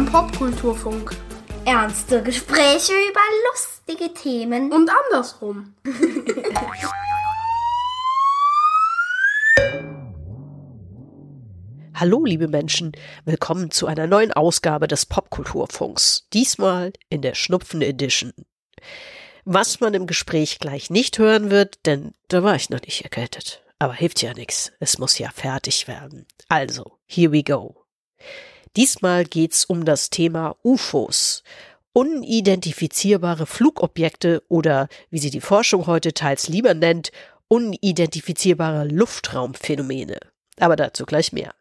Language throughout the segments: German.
Beim Popkulturfunk. Ernste Gespräche über lustige Themen. Und andersrum. Hallo, liebe Menschen, willkommen zu einer neuen Ausgabe des Popkulturfunks. Diesmal in der Schnupfen Edition. Was man im Gespräch gleich nicht hören wird, denn da war ich noch nicht erkältet. Aber hilft ja nichts. Es muss ja fertig werden. Also, here we go. Diesmal geht's um das Thema UFOs. Unidentifizierbare Flugobjekte oder, wie sie die Forschung heute teils lieber nennt, unidentifizierbare Luftraumphänomene. Aber dazu gleich mehr.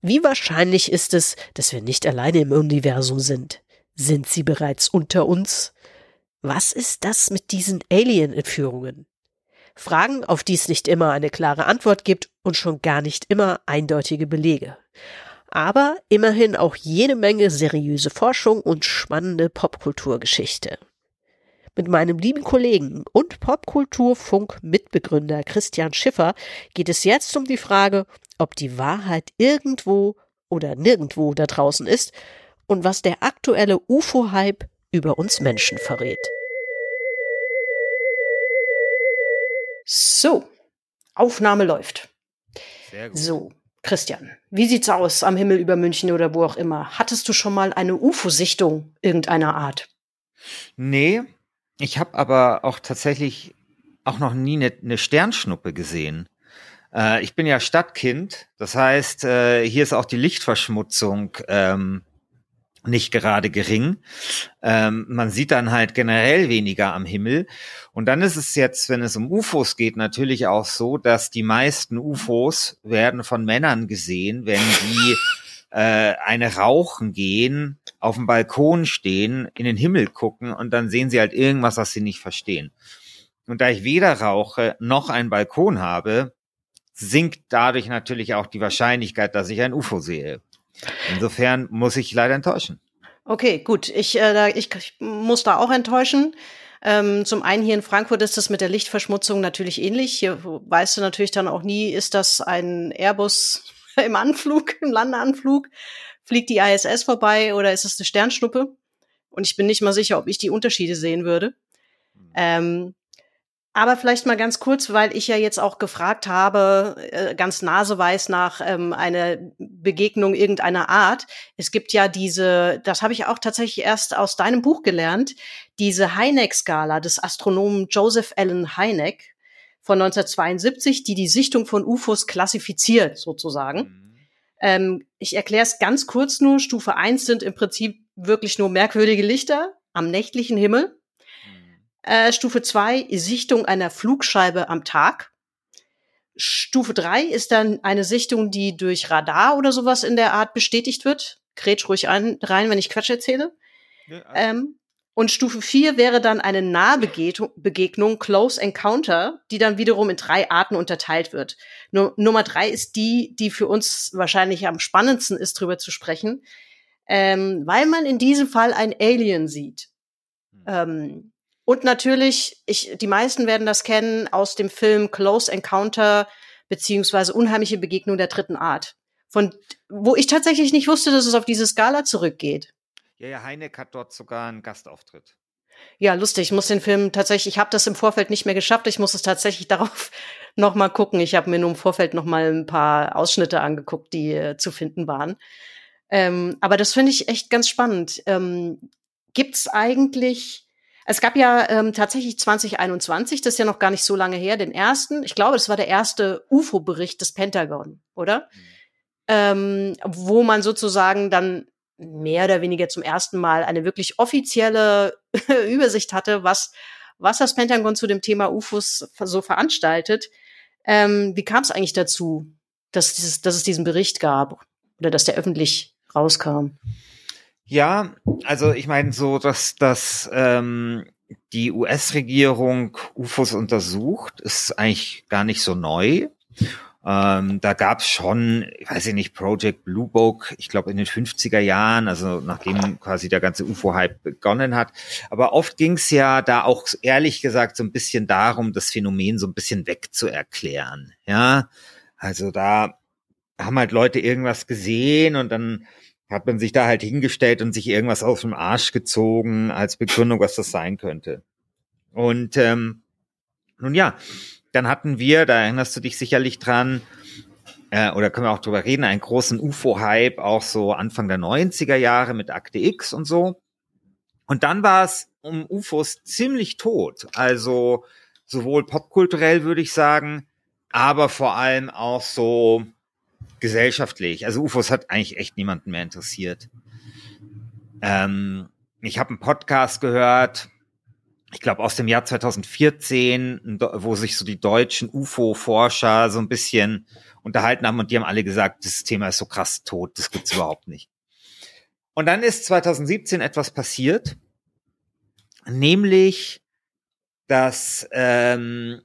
Wie wahrscheinlich ist es, dass wir nicht alleine im Universum sind? Sind sie bereits unter uns? Was ist das mit diesen Alien-Entführungen? Fragen, auf die es nicht immer eine klare Antwort gibt und schon gar nicht immer eindeutige Belege. Aber immerhin auch jede Menge seriöse Forschung und spannende Popkulturgeschichte. Mit meinem lieben Kollegen und Popkulturfunk-Mitbegründer Christian Schiffer geht es jetzt um die Frage, ob die Wahrheit irgendwo oder nirgendwo da draußen ist und was der aktuelle UFO-Hype über uns Menschen verrät. So, Aufnahme läuft. Sehr gut. So, Christian, wie sieht's aus am Himmel über München oder wo auch immer? Hattest du schon mal eine UFO-Sichtung irgendeiner Art? Nee, ich habe aber auch tatsächlich auch noch nie eine ne Sternschnuppe gesehen. Äh, ich bin ja Stadtkind, das heißt, äh, hier ist auch die Lichtverschmutzung ähm, nicht gerade gering. Ähm, man sieht dann halt generell weniger am Himmel. Und dann ist es jetzt, wenn es um UFOs geht, natürlich auch so, dass die meisten UFOs werden von Männern gesehen, wenn die äh, eine rauchen gehen, auf dem Balkon stehen, in den Himmel gucken und dann sehen sie halt irgendwas, was sie nicht verstehen. Und da ich weder rauche noch einen Balkon habe, sinkt dadurch natürlich auch die Wahrscheinlichkeit, dass ich ein UFO sehe. Insofern muss ich leider enttäuschen. Okay, gut. Ich, äh, ich, ich muss da auch enttäuschen. Ähm, zum einen hier in Frankfurt ist das mit der Lichtverschmutzung natürlich ähnlich. Hier weißt du natürlich dann auch nie, ist das ein Airbus im Anflug, im Landeanflug? Fliegt die ISS vorbei oder ist es eine Sternschnuppe? Und ich bin nicht mal sicher, ob ich die Unterschiede sehen würde. Hm. Ähm, aber vielleicht mal ganz kurz, weil ich ja jetzt auch gefragt habe, äh, ganz naseweiß nach ähm, einer Begegnung irgendeiner Art. Es gibt ja diese, das habe ich auch tatsächlich erst aus deinem Buch gelernt, diese Hynek-Skala des Astronomen Joseph Allen Hynek von 1972, die die Sichtung von UFOs klassifiziert, sozusagen. Mhm. Ähm, ich erkläre es ganz kurz nur. Stufe eins sind im Prinzip wirklich nur merkwürdige Lichter am nächtlichen Himmel. Äh, Stufe 2, Sichtung einer Flugscheibe am Tag. Stufe 3 ist dann eine Sichtung, die durch Radar oder sowas in der Art bestätigt wird. Kretsch ruhig ein, rein, wenn ich Quatsch erzähle. Ja, ähm, und Stufe 4 wäre dann eine Nahbegegnung, Close Encounter, die dann wiederum in drei Arten unterteilt wird. Nur, Nummer drei ist die, die für uns wahrscheinlich am spannendsten ist, drüber zu sprechen, ähm, weil man in diesem Fall ein Alien sieht. Hm. Ähm, und natürlich, ich, die meisten werden das kennen aus dem Film Close Encounter beziehungsweise Unheimliche Begegnung der dritten Art. Von, wo ich tatsächlich nicht wusste, dass es auf diese Skala zurückgeht. Ja, ja, Heineck hat dort sogar einen Gastauftritt. Ja, lustig. Ich muss den Film tatsächlich, ich habe das im Vorfeld nicht mehr geschafft. Ich muss es tatsächlich darauf noch mal gucken. Ich habe mir nur im Vorfeld noch mal ein paar Ausschnitte angeguckt, die äh, zu finden waren. Ähm, aber das finde ich echt ganz spannend. Ähm, Gibt eigentlich es gab ja ähm, tatsächlich 2021, das ist ja noch gar nicht so lange her, den ersten, ich glaube, das war der erste UFO-Bericht des Pentagon, oder? Mhm. Ähm, wo man sozusagen dann mehr oder weniger zum ersten Mal eine wirklich offizielle Übersicht hatte, was, was das Pentagon zu dem Thema UFOs so veranstaltet. Ähm, wie kam es eigentlich dazu, dass, dieses, dass es diesen Bericht gab oder dass der öffentlich rauskam? Ja, also ich meine so, dass dass ähm, die US-Regierung UFOs untersucht, ist eigentlich gar nicht so neu. Ähm, da gab es schon, ich weiß ich nicht, Project Blue Book, ich glaube in den 50er Jahren, also nachdem quasi der ganze UFO-Hype begonnen hat. Aber oft ging es ja da auch ehrlich gesagt so ein bisschen darum, das Phänomen so ein bisschen wegzuerklären. Ja, also da haben halt Leute irgendwas gesehen und dann hat man sich da halt hingestellt und sich irgendwas aus dem Arsch gezogen als Begründung, was das sein könnte. Und ähm, nun ja, dann hatten wir, da erinnerst du dich sicherlich dran, äh, oder können wir auch drüber reden, einen großen UFO-Hype, auch so Anfang der 90er Jahre mit Akte X und so. Und dann war es um UFOs ziemlich tot. Also sowohl popkulturell würde ich sagen, aber vor allem auch so gesellschaftlich. Also UFOs hat eigentlich echt niemanden mehr interessiert. Ähm, ich habe einen Podcast gehört, ich glaube aus dem Jahr 2014, wo sich so die deutschen UFO-Forscher so ein bisschen unterhalten haben und die haben alle gesagt, das Thema ist so krass tot, das gibt's überhaupt nicht. Und dann ist 2017 etwas passiert, nämlich, dass ähm,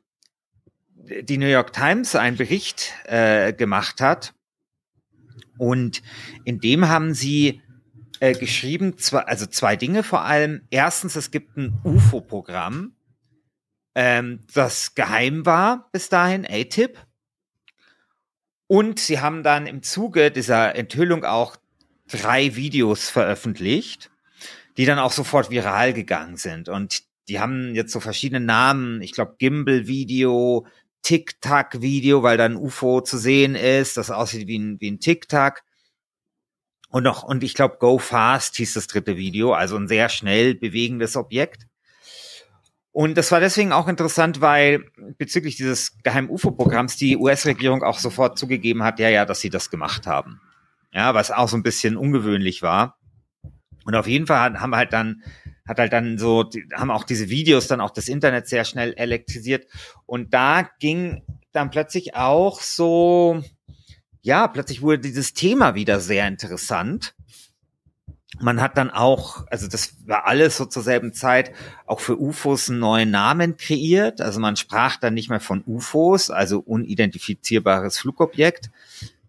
die New York Times einen Bericht äh, gemacht hat und in dem haben sie äh, geschrieben, zwei, also zwei Dinge vor allem. Erstens, es gibt ein UFO-Programm, ähm, das geheim war bis dahin, ATIP. Und sie haben dann im Zuge dieser Enthüllung auch drei Videos veröffentlicht, die dann auch sofort viral gegangen sind. Und die haben jetzt so verschiedene Namen. Ich glaube, Gimbal-Video, Tic-Tac-Video, weil da ein UFO zu sehen ist, das aussieht wie ein, wie ein Tic-Tac. Und noch, und ich glaube, Go Fast hieß das dritte Video, also ein sehr schnell bewegendes Objekt. Und das war deswegen auch interessant, weil bezüglich dieses geheimen UFO-Programms die US-Regierung auch sofort zugegeben hat, ja, ja, dass sie das gemacht haben. Ja, was auch so ein bisschen ungewöhnlich war. Und auf jeden Fall haben halt dann, hat halt dann so, haben auch diese Videos dann auch das Internet sehr schnell elektrisiert. Und da ging dann plötzlich auch so, ja, plötzlich wurde dieses Thema wieder sehr interessant man hat dann auch, also das war alles so zur selben Zeit, auch für UFOs einen neuen Namen kreiert. Also man sprach dann nicht mehr von UFOs, also unidentifizierbares Flugobjekt,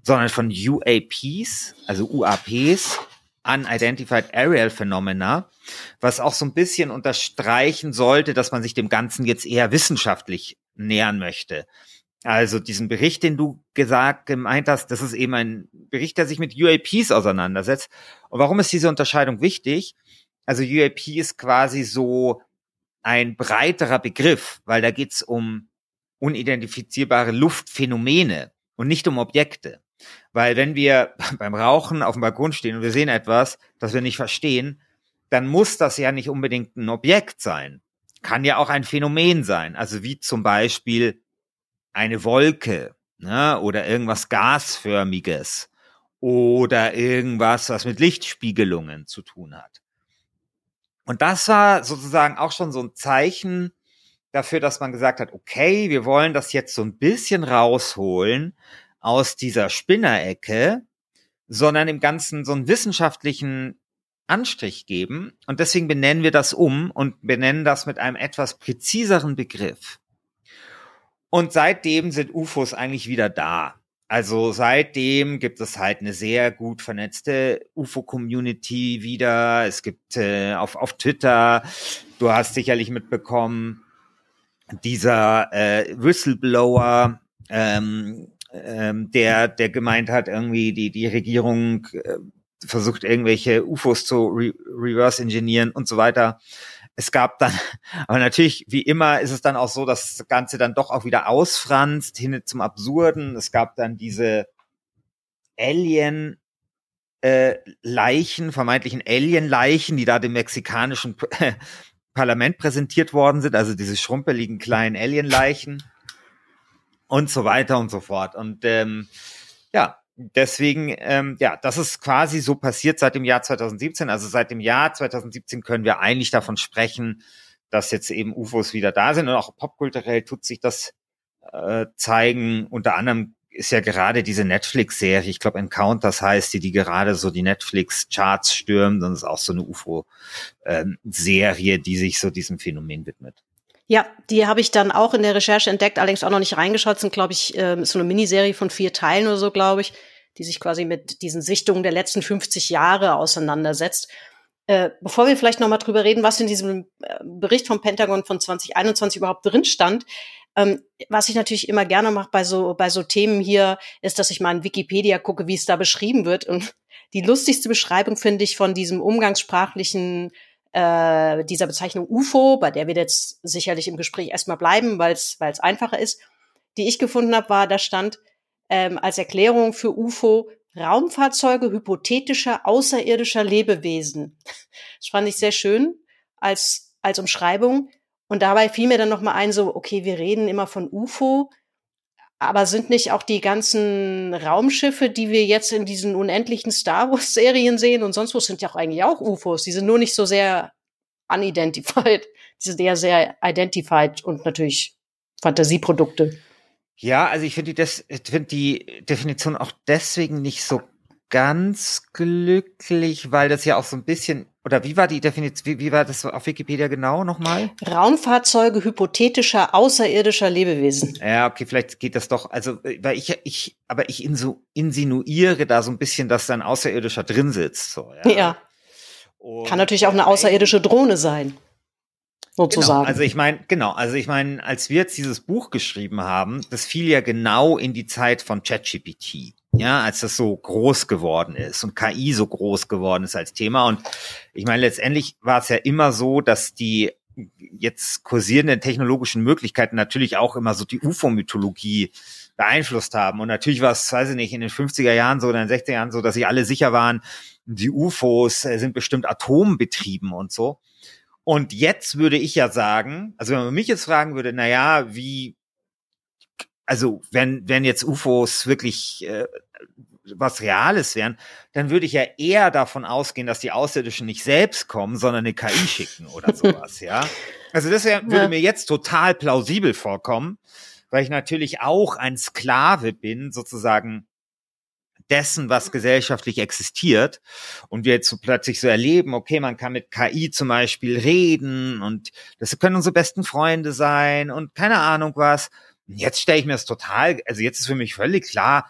sondern von UAPs, also UAPs, Unidentified Aerial Phenomena, was auch so ein bisschen unterstreichen sollte, dass man sich dem Ganzen jetzt eher wissenschaftlich nähern möchte. Also diesen Bericht, den du gesagt, gemeint hast, das ist eben ein Bericht, der sich mit UAPs auseinandersetzt. Und warum ist diese Unterscheidung wichtig? Also UAP ist quasi so ein breiterer Begriff, weil da geht's um unidentifizierbare Luftphänomene und nicht um Objekte. Weil wenn wir beim Rauchen auf dem Balkon stehen und wir sehen etwas, das wir nicht verstehen, dann muss das ja nicht unbedingt ein Objekt sein. Kann ja auch ein Phänomen sein. Also wie zum Beispiel eine Wolke ne, oder irgendwas gasförmiges oder irgendwas, was mit Lichtspiegelungen zu tun hat. Und das war sozusagen auch schon so ein Zeichen dafür, dass man gesagt hat, okay, wir wollen das jetzt so ein bisschen rausholen aus dieser Spinnerecke, sondern im Ganzen so einen wissenschaftlichen Anstrich geben. Und deswegen benennen wir das um und benennen das mit einem etwas präziseren Begriff. Und seitdem sind UFOs eigentlich wieder da. Also seitdem gibt es halt eine sehr gut vernetzte UFO-Community wieder. Es gibt äh, auf, auf Twitter, du hast sicherlich mitbekommen, dieser äh, Whistleblower, ähm, ähm, der, der gemeint hat, irgendwie die, die Regierung äh, versucht irgendwelche UFOs zu re reverse engineeren und so weiter. Es gab dann, aber natürlich, wie immer, ist es dann auch so, dass das Ganze dann doch auch wieder ausfranst, hin zum Absurden. Es gab dann diese Alien, äh, Leichen, vermeintlichen Alien-Leichen, die da dem mexikanischen Parlament präsentiert worden sind, also diese schrumpeligen kleinen Alien-Leichen und so weiter und so fort. Und ähm, ja, deswegen, ähm, ja, das ist quasi so passiert seit dem Jahr 2017. Also seit dem Jahr 2017 können wir eigentlich davon sprechen, dass jetzt eben UFOs wieder da sind und auch popkulturell tut sich das äh, zeigen. Unter anderem ist ja gerade diese Netflix-Serie, ich glaube Encounters heißt die, die gerade so die Netflix-Charts stürmt und ist auch so eine UFO-Serie, ähm, die sich so diesem Phänomen widmet. Ja, die habe ich dann auch in der Recherche entdeckt, allerdings auch noch nicht reingeschaut. Sind, glaube ich, äh, so eine Miniserie von vier Teilen oder so, glaube ich, die sich quasi mit diesen Sichtungen der letzten 50 Jahre auseinandersetzt. äh, bevor wir vielleicht nochmal drüber reden, was in diesem äh, Bericht vom Pentagon von 2021 überhaupt drin stand, ähm, was ich natürlich immer gerne mache bei so, bei so Themen hier, ist, dass ich mal in Wikipedia gucke, wie es da beschrieben wird. Und die lustigste Beschreibung finde ich von diesem umgangssprachlichen äh, dieser Bezeichnung UFO, bei der wir jetzt sicherlich im Gespräch erstmal bleiben, weil es einfacher ist, die ich gefunden habe, war, da stand ähm, als Erklärung für UFO Raumfahrzeuge hypothetischer außerirdischer Lebewesen. Das fand ich sehr schön als als Umschreibung. Und dabei fiel mir dann noch mal ein, so okay, wir reden immer von UFO, aber sind nicht auch die ganzen Raumschiffe, die wir jetzt in diesen unendlichen Star Wars Serien sehen und sonst wo sind ja auch eigentlich auch UFOs. Die sind nur nicht so sehr unidentified. Die sind eher sehr identified und natürlich Fantasieprodukte. Ja, also ich finde die, find die Definition auch deswegen nicht so ganz glücklich, weil das ja auch so ein bisschen oder wie war die Definition, wie, wie war das auf Wikipedia genau nochmal? Raumfahrzeuge hypothetischer außerirdischer Lebewesen. Ja, okay, vielleicht geht das doch. Also, weil ich, ich, aber ich insu, insinuiere da so ein bisschen, dass da ein Außerirdischer drin sitzt. So, ja. ja. Kann natürlich auch eine außerirdische Drohne sein. Sozusagen. Genau, also ich meine, genau, also ich meine, als wir jetzt dieses Buch geschrieben haben, das fiel ja genau in die Zeit von ChatGPT ja, als das so groß geworden ist und KI so groß geworden ist als Thema. Und ich meine, letztendlich war es ja immer so, dass die jetzt kursierenden technologischen Möglichkeiten natürlich auch immer so die UFO-Mythologie beeinflusst haben. Und natürlich war es, weiß ich nicht, in den 50er Jahren so oder in den 60er Jahren so, dass sich alle sicher waren, die UFOs äh, sind bestimmt atombetrieben und so. Und jetzt würde ich ja sagen, also wenn man mich jetzt fragen würde, na ja, wie also wenn, wenn jetzt UFOs wirklich äh, was Reales wären, dann würde ich ja eher davon ausgehen, dass die Außerirdischen nicht selbst kommen, sondern eine KI schicken oder sowas, ja. Also das wär, würde ja. mir jetzt total plausibel vorkommen, weil ich natürlich auch ein Sklave bin, sozusagen dessen, was gesellschaftlich existiert und wir jetzt so plötzlich so erleben, okay, man kann mit KI zum Beispiel reden und das können unsere besten Freunde sein und keine Ahnung was Jetzt stelle ich mir das total, also jetzt ist für mich völlig klar,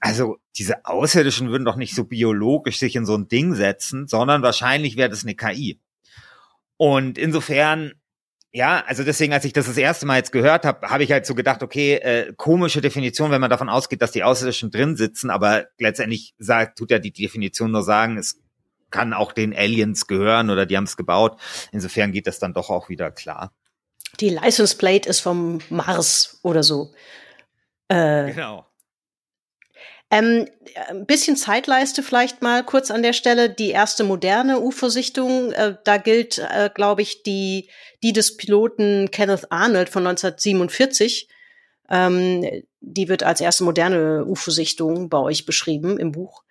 also diese Außerirdischen würden doch nicht so biologisch sich in so ein Ding setzen, sondern wahrscheinlich wäre das eine KI. Und insofern, ja, also deswegen, als ich das das erste Mal jetzt gehört habe, habe ich halt so gedacht, okay, äh, komische Definition, wenn man davon ausgeht, dass die Außerirdischen drin sitzen, aber letztendlich sagt, tut ja die Definition nur sagen, es kann auch den Aliens gehören oder die haben es gebaut. Insofern geht das dann doch auch wieder klar die License Plate ist vom Mars oder so. Äh, genau. Ähm, ein bisschen Zeitleiste vielleicht mal kurz an der Stelle. Die erste moderne UFO-Sichtung, äh, da gilt, äh, glaube ich, die, die des Piloten Kenneth Arnold von 1947. Ähm, die wird als erste moderne UFO-Sichtung bei euch beschrieben im Buch.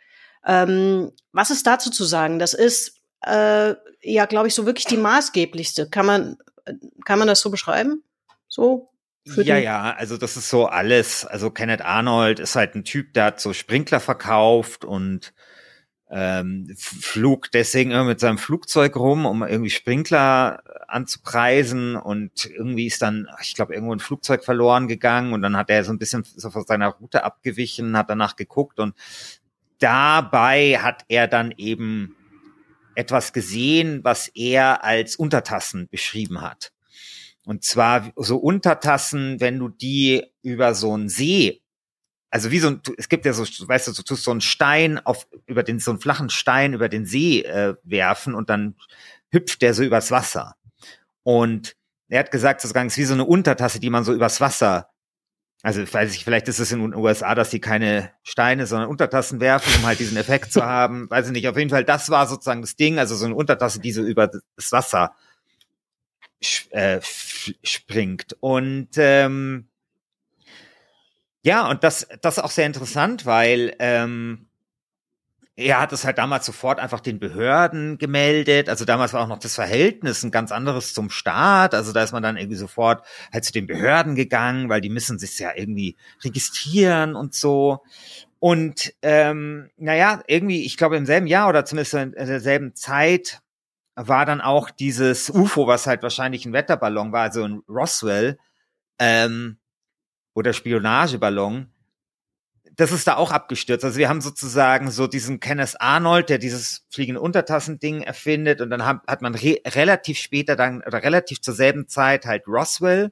Ähm, was ist dazu zu sagen? Das ist äh, ja, glaube ich, so wirklich die maßgeblichste. Kann man kann man das so beschreiben? So? Ja, ja, also das ist so alles. Also Kenneth Arnold ist halt ein Typ, der hat so Sprinkler verkauft und ähm, flog deswegen immer mit seinem Flugzeug rum, um irgendwie Sprinkler anzupreisen und irgendwie ist dann, ich glaube, irgendwo ein Flugzeug verloren gegangen und dann hat er so ein bisschen so von seiner Route abgewichen, hat danach geguckt und dabei hat er dann eben etwas gesehen, was er als Untertassen beschrieben hat. Und zwar so Untertassen, wenn du die über so einen See, also wie so ein, es gibt ja so, weißt du, du tust so einen Stein auf, über den, so einen flachen Stein über den See äh, werfen und dann hüpft der so übers Wasser. Und er hat gesagt, sozusagen, es ist wie so eine Untertasse, die man so übers Wasser also weiß ich, vielleicht ist es in den USA, dass sie keine Steine, sondern Untertassen werfen, um halt diesen Effekt zu haben. Weiß ich nicht. Auf jeden Fall, das war sozusagen das Ding. Also so eine Untertasse, die so über das Wasser äh, springt. Und ähm, ja, und das, das ist auch sehr interessant, weil ähm, er hat es halt damals sofort einfach den Behörden gemeldet. Also damals war auch noch das Verhältnis ein ganz anderes zum Staat. Also da ist man dann irgendwie sofort halt zu den Behörden gegangen, weil die müssen sich ja irgendwie registrieren und so. Und ähm, naja, irgendwie, ich glaube im selben Jahr oder zumindest in derselben Zeit war dann auch dieses UFO, was halt wahrscheinlich ein Wetterballon war, also ein Roswell ähm, oder Spionageballon, das ist da auch abgestürzt. Also wir haben sozusagen so diesen Kenneth Arnold, der dieses fliegende Untertassending erfindet und dann hat, man re relativ später dann oder relativ zur selben Zeit halt Roswell.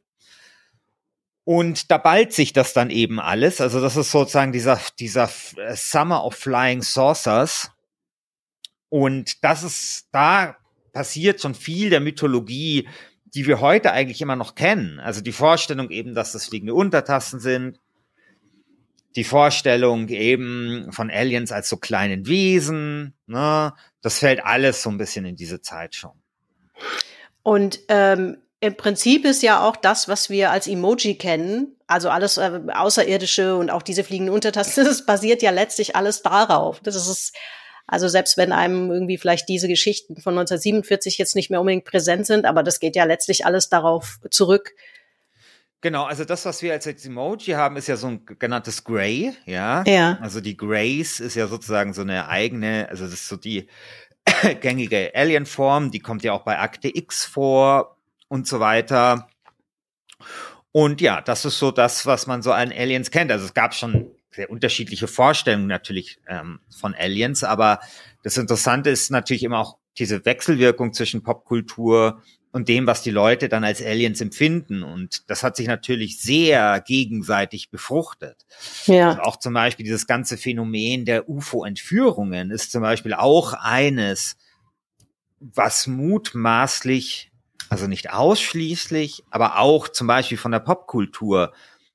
Und da ballt sich das dann eben alles. Also das ist sozusagen dieser, dieser äh, Summer of Flying Saucers. Und das ist, da passiert schon viel der Mythologie, die wir heute eigentlich immer noch kennen. Also die Vorstellung eben, dass das fliegende Untertassen sind, die Vorstellung eben von Aliens als so kleinen Wesen, ne, das fällt alles so ein bisschen in diese Zeit schon. Und ähm, im Prinzip ist ja auch das, was wir als Emoji kennen, also alles äh, Außerirdische und auch diese fliegenden Untertassen, das basiert ja letztlich alles darauf. Das ist also selbst wenn einem irgendwie vielleicht diese Geschichten von 1947 jetzt nicht mehr unbedingt präsent sind, aber das geht ja letztlich alles darauf zurück, Genau, also das, was wir als Emoji haben, ist ja so ein genanntes Gray, ja. Ja. Also die Grays ist ja sozusagen so eine eigene, also das ist so die gängige Alien-Form, die kommt ja auch bei Akte X vor und so weiter. Und ja, das ist so das, was man so an Aliens kennt. Also es gab schon sehr unterschiedliche Vorstellungen natürlich ähm, von Aliens, aber das Interessante ist natürlich immer auch diese Wechselwirkung zwischen Popkultur und dem, was die Leute dann als Aliens empfinden. Und das hat sich natürlich sehr gegenseitig befruchtet. Ja. Also auch zum Beispiel dieses ganze Phänomen der UFO-Entführungen ist zum Beispiel auch eines, was mutmaßlich, also nicht ausschließlich, aber auch zum Beispiel von der Popkultur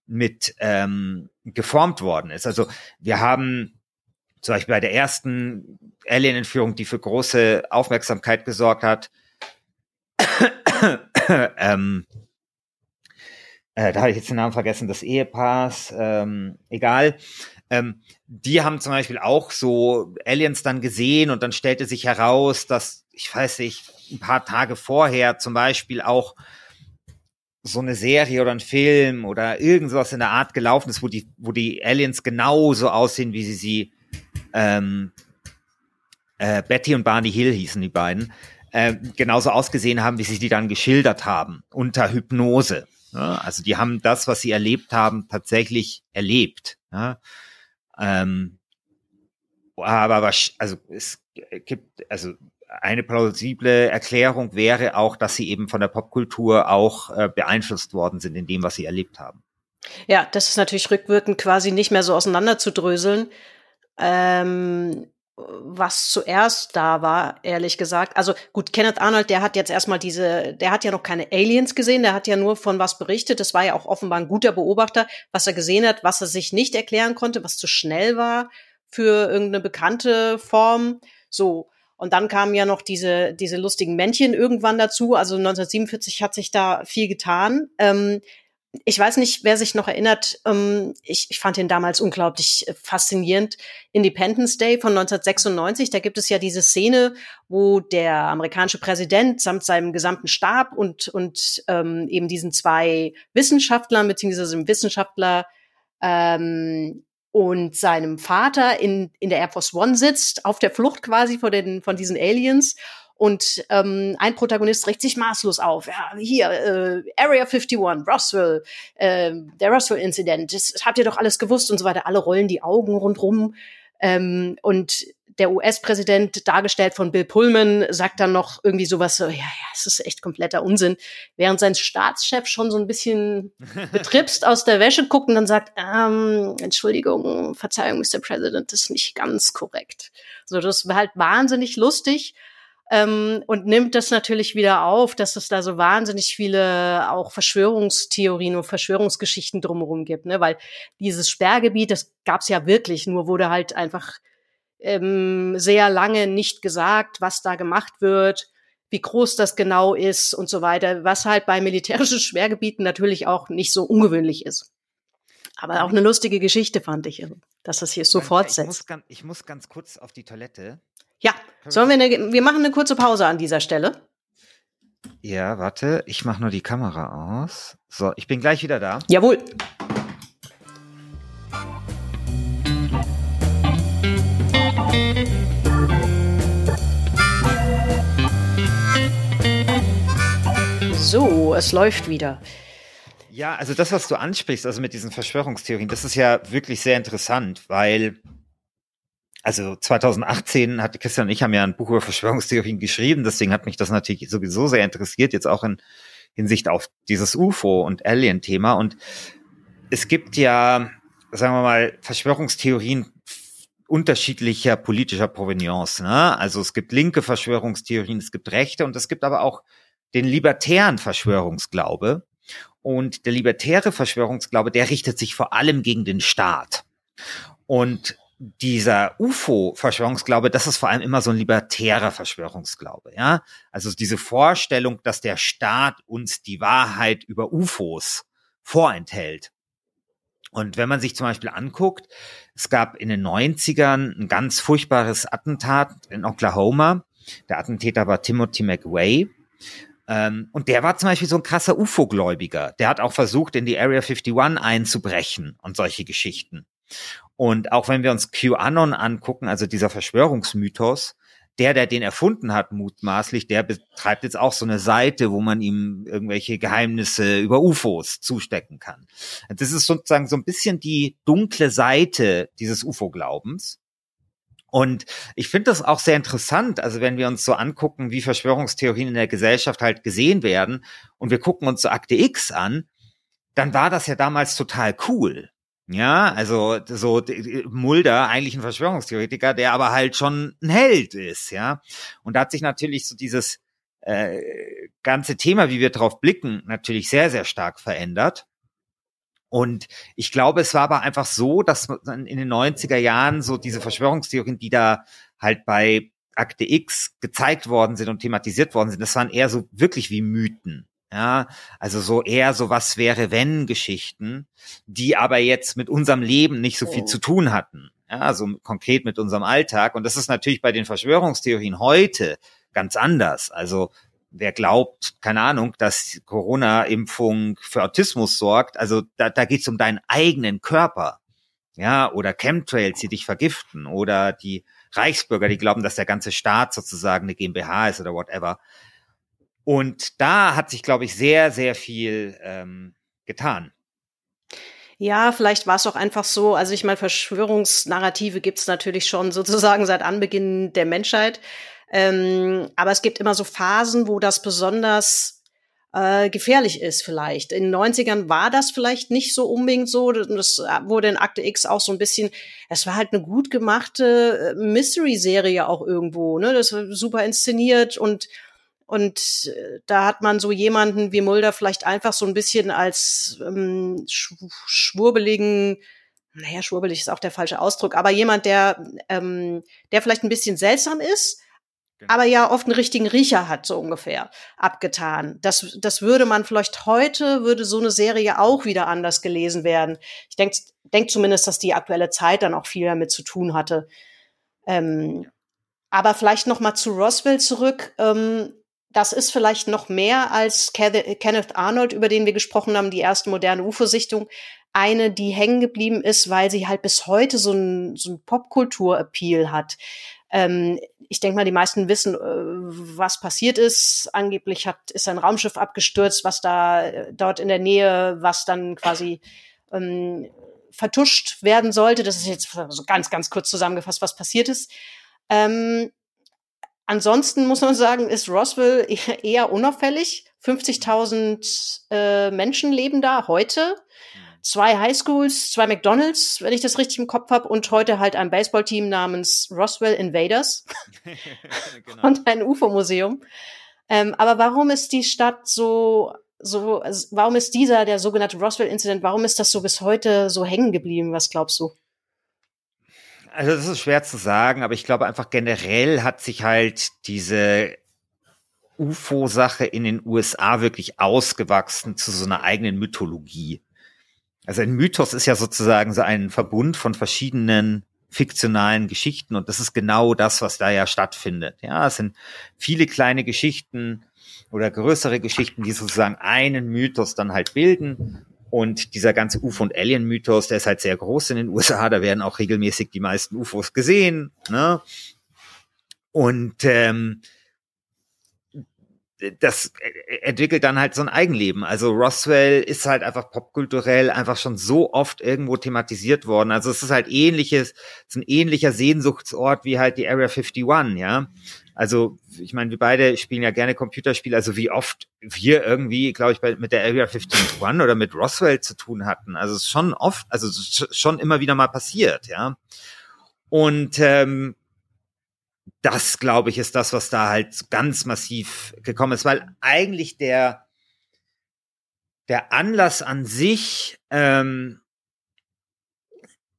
mit ähm, geformt worden ist. Also wir haben zum Beispiel bei der ersten Alien-Entführung, die für große Aufmerksamkeit gesorgt hat, ähm, äh, da habe ich jetzt den Namen vergessen, des Ehepaars, ähm, egal. Ähm, die haben zum Beispiel auch so Aliens dann gesehen und dann stellte sich heraus, dass, ich weiß nicht, ein paar Tage vorher zum Beispiel auch so eine Serie oder ein Film oder irgendwas in der Art gelaufen ist, wo die, wo die Aliens genauso aussehen, wie sie sie ähm, äh, Betty und Barney Hill hießen die beiden, äh, genauso ausgesehen haben, wie sie die dann geschildert haben, unter Hypnose. Ja, also die haben das, was sie erlebt haben, tatsächlich erlebt. Ja. Ähm, aber was, also es gibt, also eine plausible Erklärung wäre auch, dass sie eben von der Popkultur auch äh, beeinflusst worden sind in dem, was sie erlebt haben. Ja, das ist natürlich rückwirkend quasi nicht mehr so auseinanderzudröseln. Ähm, was zuerst da war, ehrlich gesagt. Also gut, Kenneth Arnold, der hat jetzt erstmal diese, der hat ja noch keine Aliens gesehen, der hat ja nur von was berichtet. Das war ja auch offenbar ein guter Beobachter, was er gesehen hat, was er sich nicht erklären konnte, was zu schnell war für irgendeine bekannte Form. So. Und dann kamen ja noch diese, diese lustigen Männchen irgendwann dazu. Also 1947 hat sich da viel getan. Ähm, ich weiß nicht, wer sich noch erinnert, ähm, ich, ich fand ihn damals unglaublich äh, faszinierend. Independence Day von 1996, da gibt es ja diese Szene, wo der amerikanische Präsident samt seinem gesamten Stab und, und ähm, eben diesen zwei Wissenschaftlern, beziehungsweise dem Wissenschaftler ähm, und seinem Vater in, in der Air Force One sitzt, auf der Flucht quasi von, den, von diesen Aliens. Und ähm, ein Protagonist regt sich maßlos auf. Ja, hier, äh, Area 51, Roswell, äh, der Roswell-Incident, das habt ihr doch alles gewusst und so weiter. Alle rollen die Augen rundrum. Ähm, und der US-Präsident, dargestellt von Bill Pullman, sagt dann noch irgendwie sowas so, ja, ja, es ist echt kompletter Unsinn. Während sein Staatschef schon so ein bisschen betripst aus der Wäsche guckt und dann sagt, ähm, Entschuldigung, Verzeihung, Mr. President, das ist nicht ganz korrekt. So, das war halt wahnsinnig lustig ähm, und nimmt das natürlich wieder auf, dass es da so wahnsinnig viele auch Verschwörungstheorien und Verschwörungsgeschichten drumherum gibt, ne? Weil dieses Sperrgebiet, das gab's ja wirklich, nur wurde halt einfach ähm, sehr lange nicht gesagt, was da gemacht wird, wie groß das genau ist und so weiter, was halt bei militärischen Sperrgebieten natürlich auch nicht so ungewöhnlich ist. Aber auch eine lustige Geschichte fand ich, dass das hier so fortsetzt. Ich muss, ganz, ich muss ganz kurz auf die Toilette. Ja, sollen wir eine, wir machen eine kurze Pause an dieser Stelle. Ja, warte, ich mache nur die Kamera aus. So, ich bin gleich wieder da. Jawohl. So, es läuft wieder. Ja, also das, was du ansprichst, also mit diesen Verschwörungstheorien, das ist ja wirklich sehr interessant, weil also 2018 hatte Christian und ich haben ja ein Buch über Verschwörungstheorien geschrieben, deswegen hat mich das natürlich sowieso sehr interessiert, jetzt auch in Hinsicht auf dieses UFO und Alien-Thema. Und es gibt ja, sagen wir mal, Verschwörungstheorien unterschiedlicher politischer Provenience. Ne? Also es gibt linke Verschwörungstheorien, es gibt rechte und es gibt aber auch den libertären Verschwörungsglaube. Und der libertäre Verschwörungsglaube, der richtet sich vor allem gegen den Staat. Und dieser UFO-Verschwörungsglaube, das ist vor allem immer so ein libertärer Verschwörungsglaube, ja. Also diese Vorstellung, dass der Staat uns die Wahrheit über UFOs vorenthält. Und wenn man sich zum Beispiel anguckt, es gab in den 90ern ein ganz furchtbares Attentat in Oklahoma. Der Attentäter war Timothy McWay. Ähm, und der war zum Beispiel so ein krasser UFO-Gläubiger. Der hat auch versucht, in die Area 51 einzubrechen und solche Geschichten. Und auch wenn wir uns QAnon angucken, also dieser Verschwörungsmythos, der, der den erfunden hat, mutmaßlich, der betreibt jetzt auch so eine Seite, wo man ihm irgendwelche Geheimnisse über UFOs zustecken kann. Das ist sozusagen so ein bisschen die dunkle Seite dieses UFO-Glaubens. Und ich finde das auch sehr interessant, also wenn wir uns so angucken, wie Verschwörungstheorien in der Gesellschaft halt gesehen werden und wir gucken uns so Akte X an, dann war das ja damals total cool. Ja, also so Mulder, eigentlich ein Verschwörungstheoretiker, der aber halt schon ein Held ist, ja. Und da hat sich natürlich so dieses äh, ganze Thema, wie wir drauf blicken, natürlich sehr, sehr stark verändert. Und ich glaube, es war aber einfach so, dass in den 90er Jahren so diese Verschwörungstheorien, die da halt bei Akte X gezeigt worden sind und thematisiert worden sind, das waren eher so wirklich wie Mythen. Ja, also so eher so was wäre wenn Geschichten, die aber jetzt mit unserem Leben nicht so viel oh. zu tun hatten. Ja, so konkret mit unserem Alltag. Und das ist natürlich bei den Verschwörungstheorien heute ganz anders. Also wer glaubt, keine Ahnung, dass Corona-Impfung für Autismus sorgt, also da, da geht es um deinen eigenen Körper. Ja, oder Chemtrails, die dich vergiften, oder die Reichsbürger, die glauben, dass der ganze Staat sozusagen eine GmbH ist oder whatever. Und da hat sich, glaube ich, sehr, sehr viel ähm, getan. Ja, vielleicht war es auch einfach so, also ich meine, Verschwörungsnarrative gibt es natürlich schon sozusagen seit Anbeginn der Menschheit. Ähm, aber es gibt immer so Phasen, wo das besonders äh, gefährlich ist vielleicht. In den 90ern war das vielleicht nicht so unbedingt so. Das wurde in Akte X auch so ein bisschen, es war halt eine gut gemachte äh, Mystery-Serie auch irgendwo. Ne? Das war super inszeniert und und äh, da hat man so jemanden wie Mulder vielleicht einfach so ein bisschen als ähm, schwurbeligen, naja, schwurbelig ist auch der falsche Ausdruck, aber jemand, der, ähm, der vielleicht ein bisschen seltsam ist, genau. aber ja oft einen richtigen Riecher hat, so ungefähr, abgetan. Das, das würde man vielleicht heute, würde so eine Serie auch wieder anders gelesen werden. Ich denke denk zumindest, dass die aktuelle Zeit dann auch viel damit zu tun hatte. Ähm, aber vielleicht noch mal zu Roswell zurück. Ähm, das ist vielleicht noch mehr als Kenneth Arnold, über den wir gesprochen haben, die erste moderne UFO-Sichtung. Eine, die hängen geblieben ist, weil sie halt bis heute so ein, so ein Popkultur-Appeal hat. Ähm, ich denke mal, die meisten wissen, äh, was passiert ist. Angeblich hat, ist ein Raumschiff abgestürzt, was da äh, dort in der Nähe, was dann quasi ähm, vertuscht werden sollte. Das ist jetzt so ganz, ganz kurz zusammengefasst, was passiert ist. Ähm, Ansonsten muss man sagen, ist Roswell eher unauffällig. 50.000 äh, Menschen leben da heute. Zwei Highschools, zwei McDonalds, wenn ich das richtig im Kopf habe, und heute halt ein Baseballteam namens Roswell Invaders genau. und ein UFO-Museum. Ähm, aber warum ist die Stadt so, so, also warum ist dieser, der sogenannte Roswell-Incident, warum ist das so bis heute so hängen geblieben? Was glaubst du? Also das ist schwer zu sagen, aber ich glaube einfach generell hat sich halt diese UFO-Sache in den USA wirklich ausgewachsen zu so einer eigenen Mythologie. Also ein Mythos ist ja sozusagen so ein Verbund von verschiedenen fiktionalen Geschichten und das ist genau das, was da ja stattfindet. Ja, es sind viele kleine Geschichten oder größere Geschichten, die sozusagen einen Mythos dann halt bilden und dieser ganze UFO- und Alien-Mythos, der ist halt sehr groß in den USA. Da werden auch regelmäßig die meisten UFOs gesehen. Ne? Und ähm, das entwickelt dann halt so ein Eigenleben. Also Roswell ist halt einfach popkulturell einfach schon so oft irgendwo thematisiert worden. Also es ist halt ähnliches, es ist ein ähnlicher Sehnsuchtsort wie halt die Area 51, ja. Also ich meine, wir beide spielen ja gerne Computerspiele, also wie oft wir irgendwie, glaube ich, bei, mit der Area 51 oder mit Roswell zu tun hatten. Also es ist schon oft, also schon immer wieder mal passiert, ja. Und ähm, das, glaube ich, ist das, was da halt ganz massiv gekommen ist, weil eigentlich der, der Anlass an sich, ähm,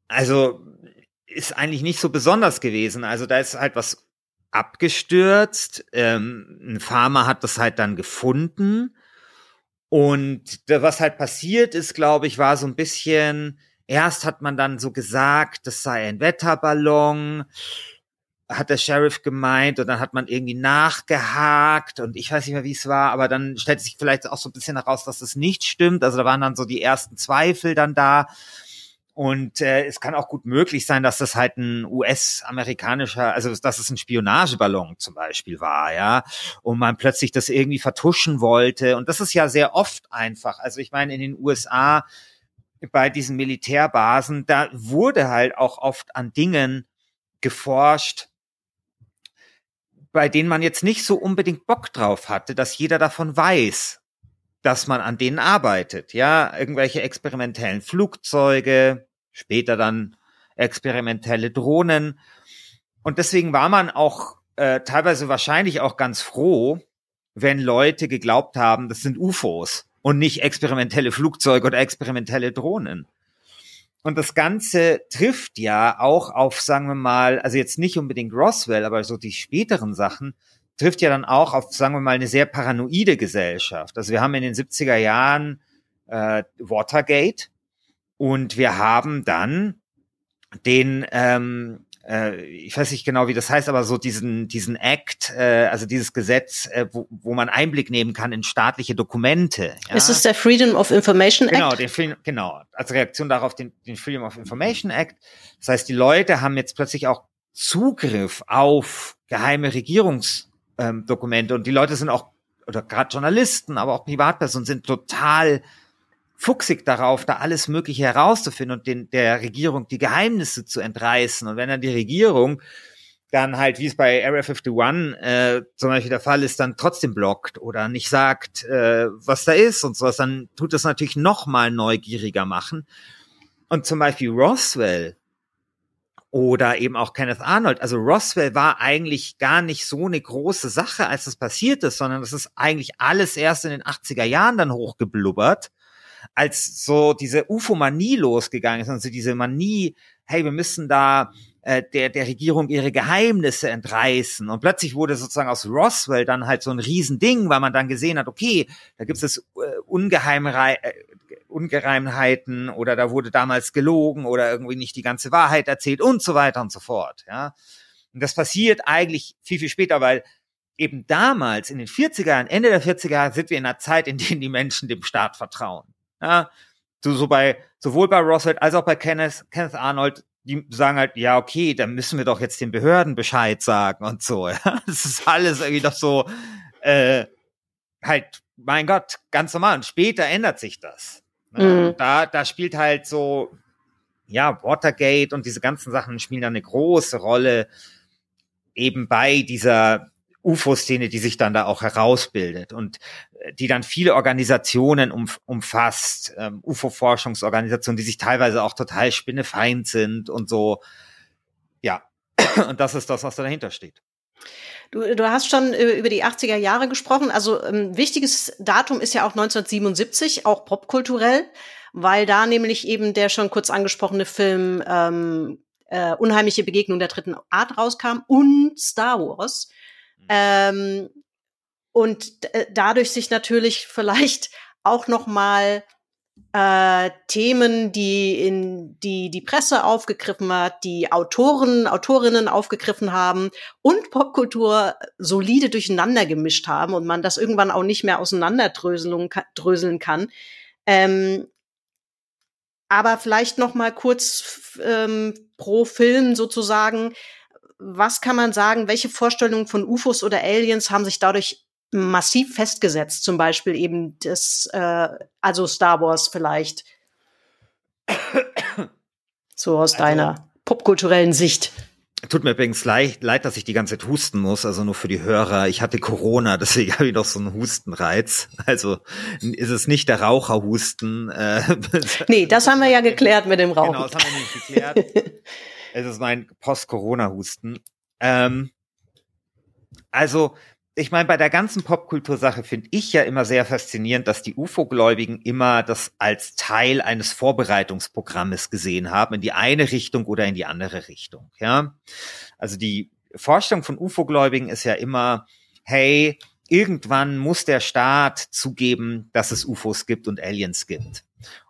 also ist eigentlich nicht so besonders gewesen. Also da ist halt was abgestürzt. Ähm, ein Farmer hat das halt dann gefunden. Und was halt passiert ist, glaube ich, war so ein bisschen, erst hat man dann so gesagt, das sei ein Wetterballon hat der Sheriff gemeint und dann hat man irgendwie nachgehakt und ich weiß nicht mehr, wie es war, aber dann stellt sich vielleicht auch so ein bisschen heraus, dass das nicht stimmt. Also da waren dann so die ersten Zweifel dann da. Und äh, es kann auch gut möglich sein, dass das halt ein US-amerikanischer, also dass es ein Spionageballon zum Beispiel war, ja, und man plötzlich das irgendwie vertuschen wollte. Und das ist ja sehr oft einfach. Also ich meine, in den USA bei diesen Militärbasen, da wurde halt auch oft an Dingen geforscht, bei denen man jetzt nicht so unbedingt Bock drauf hatte, dass jeder davon weiß, dass man an denen arbeitet. Ja, irgendwelche experimentellen Flugzeuge, später dann experimentelle Drohnen. Und deswegen war man auch äh, teilweise wahrscheinlich auch ganz froh, wenn Leute geglaubt haben, das sind UFOs und nicht experimentelle Flugzeuge oder experimentelle Drohnen. Und das Ganze trifft ja auch auf, sagen wir mal, also jetzt nicht unbedingt Roswell, aber so die späteren Sachen, trifft ja dann auch auf, sagen wir mal, eine sehr paranoide Gesellschaft. Also wir haben in den 70er Jahren äh, Watergate und wir haben dann den ähm, äh, ich weiß nicht genau, wie das heißt, aber so diesen, diesen Act, äh, also dieses Gesetz, äh, wo, wo man Einblick nehmen kann in staatliche Dokumente. Ja? Ist es der Freedom of Information genau, Act? Den, genau, als Reaktion darauf den, den Freedom of Information Act. Das heißt, die Leute haben jetzt plötzlich auch Zugriff auf geheime Regierungsdokumente ähm, und die Leute sind auch, oder gerade Journalisten, aber auch Privatpersonen sind total fuchsig darauf, da alles Mögliche herauszufinden und den, der Regierung die Geheimnisse zu entreißen. Und wenn dann die Regierung dann halt, wie es bei Area 51 äh, zum Beispiel der Fall ist, dann trotzdem blockt oder nicht sagt, äh, was da ist und sowas, dann tut das natürlich noch mal neugieriger machen. Und zum Beispiel Roswell oder eben auch Kenneth Arnold. Also Roswell war eigentlich gar nicht so eine große Sache, als das passiert ist, sondern das ist eigentlich alles erst in den 80er Jahren dann hochgeblubbert als so diese Ufomanie losgegangen ist, also diese Manie, hey, wir müssen da äh, der, der Regierung ihre Geheimnisse entreißen. Und plötzlich wurde sozusagen aus Roswell dann halt so ein Riesending, weil man dann gesehen hat, okay, da gibt es äh, Ungeheimrei äh, Ungereimheiten oder da wurde damals gelogen oder irgendwie nicht die ganze Wahrheit erzählt und so weiter und so fort. Ja. Und das passiert eigentlich viel, viel später, weil eben damals in den 40er Jahren, Ende der 40er Jahre sind wir in einer Zeit, in der die Menschen dem Staat vertrauen. Ja, so, so bei, sowohl bei Roswell als auch bei Kenneth, Kenneth Arnold, die sagen halt, ja, okay, dann müssen wir doch jetzt den Behörden Bescheid sagen und so. Ja. Das ist alles irgendwie doch so, äh, halt, mein Gott, ganz normal. Und später ändert sich das. Ne? Mhm. Da, da spielt halt so, ja, Watergate und diese ganzen Sachen spielen da eine große Rolle eben bei dieser UFO-Szene, die sich dann da auch herausbildet und äh, die dann viele Organisationen um, umfasst, ähm, UFO-Forschungsorganisationen, die sich teilweise auch total spinnefeind sind und so. Ja, und das ist das, was da dahinter steht. Du, du hast schon über die 80er Jahre gesprochen. Also ein ähm, wichtiges Datum ist ja auch 1977, auch popkulturell, weil da nämlich eben der schon kurz angesprochene Film ähm, äh, Unheimliche Begegnung der dritten Art rauskam und Star Wars. Ähm, und äh, dadurch sich natürlich vielleicht auch noch mal äh, Themen, die in die die Presse aufgegriffen hat, die Autoren, Autorinnen aufgegriffen haben und Popkultur solide durcheinander gemischt haben und man das irgendwann auch nicht mehr auseinanderdröseln kann. Ähm, aber vielleicht noch mal kurz ähm, pro Film sozusagen was kann man sagen, welche Vorstellungen von UFOs oder Aliens haben sich dadurch massiv festgesetzt. Zum Beispiel eben das, äh, also Star Wars vielleicht. so aus also, deiner popkulturellen Sicht. Tut mir übrigens leid, leid, dass ich die ganze Zeit husten muss, also nur für die Hörer. Ich hatte Corona, deswegen habe ich noch so einen Hustenreiz. Also ist es nicht der Raucherhusten. Äh, nee, das haben wir ja geklärt mit dem Rauchen. Genau, das haben wir nicht geklärt. es ist mein Post-Corona-Husten. Ähm, also ich meine, bei der ganzen Popkultursache finde ich ja immer sehr faszinierend, dass die UFO-Gläubigen immer das als Teil eines Vorbereitungsprogrammes gesehen haben, in die eine Richtung oder in die andere Richtung. Ja, also die Vorstellung von UFO-Gläubigen ist ja immer, hey, irgendwann muss der Staat zugeben, dass es UFOs gibt und Aliens gibt.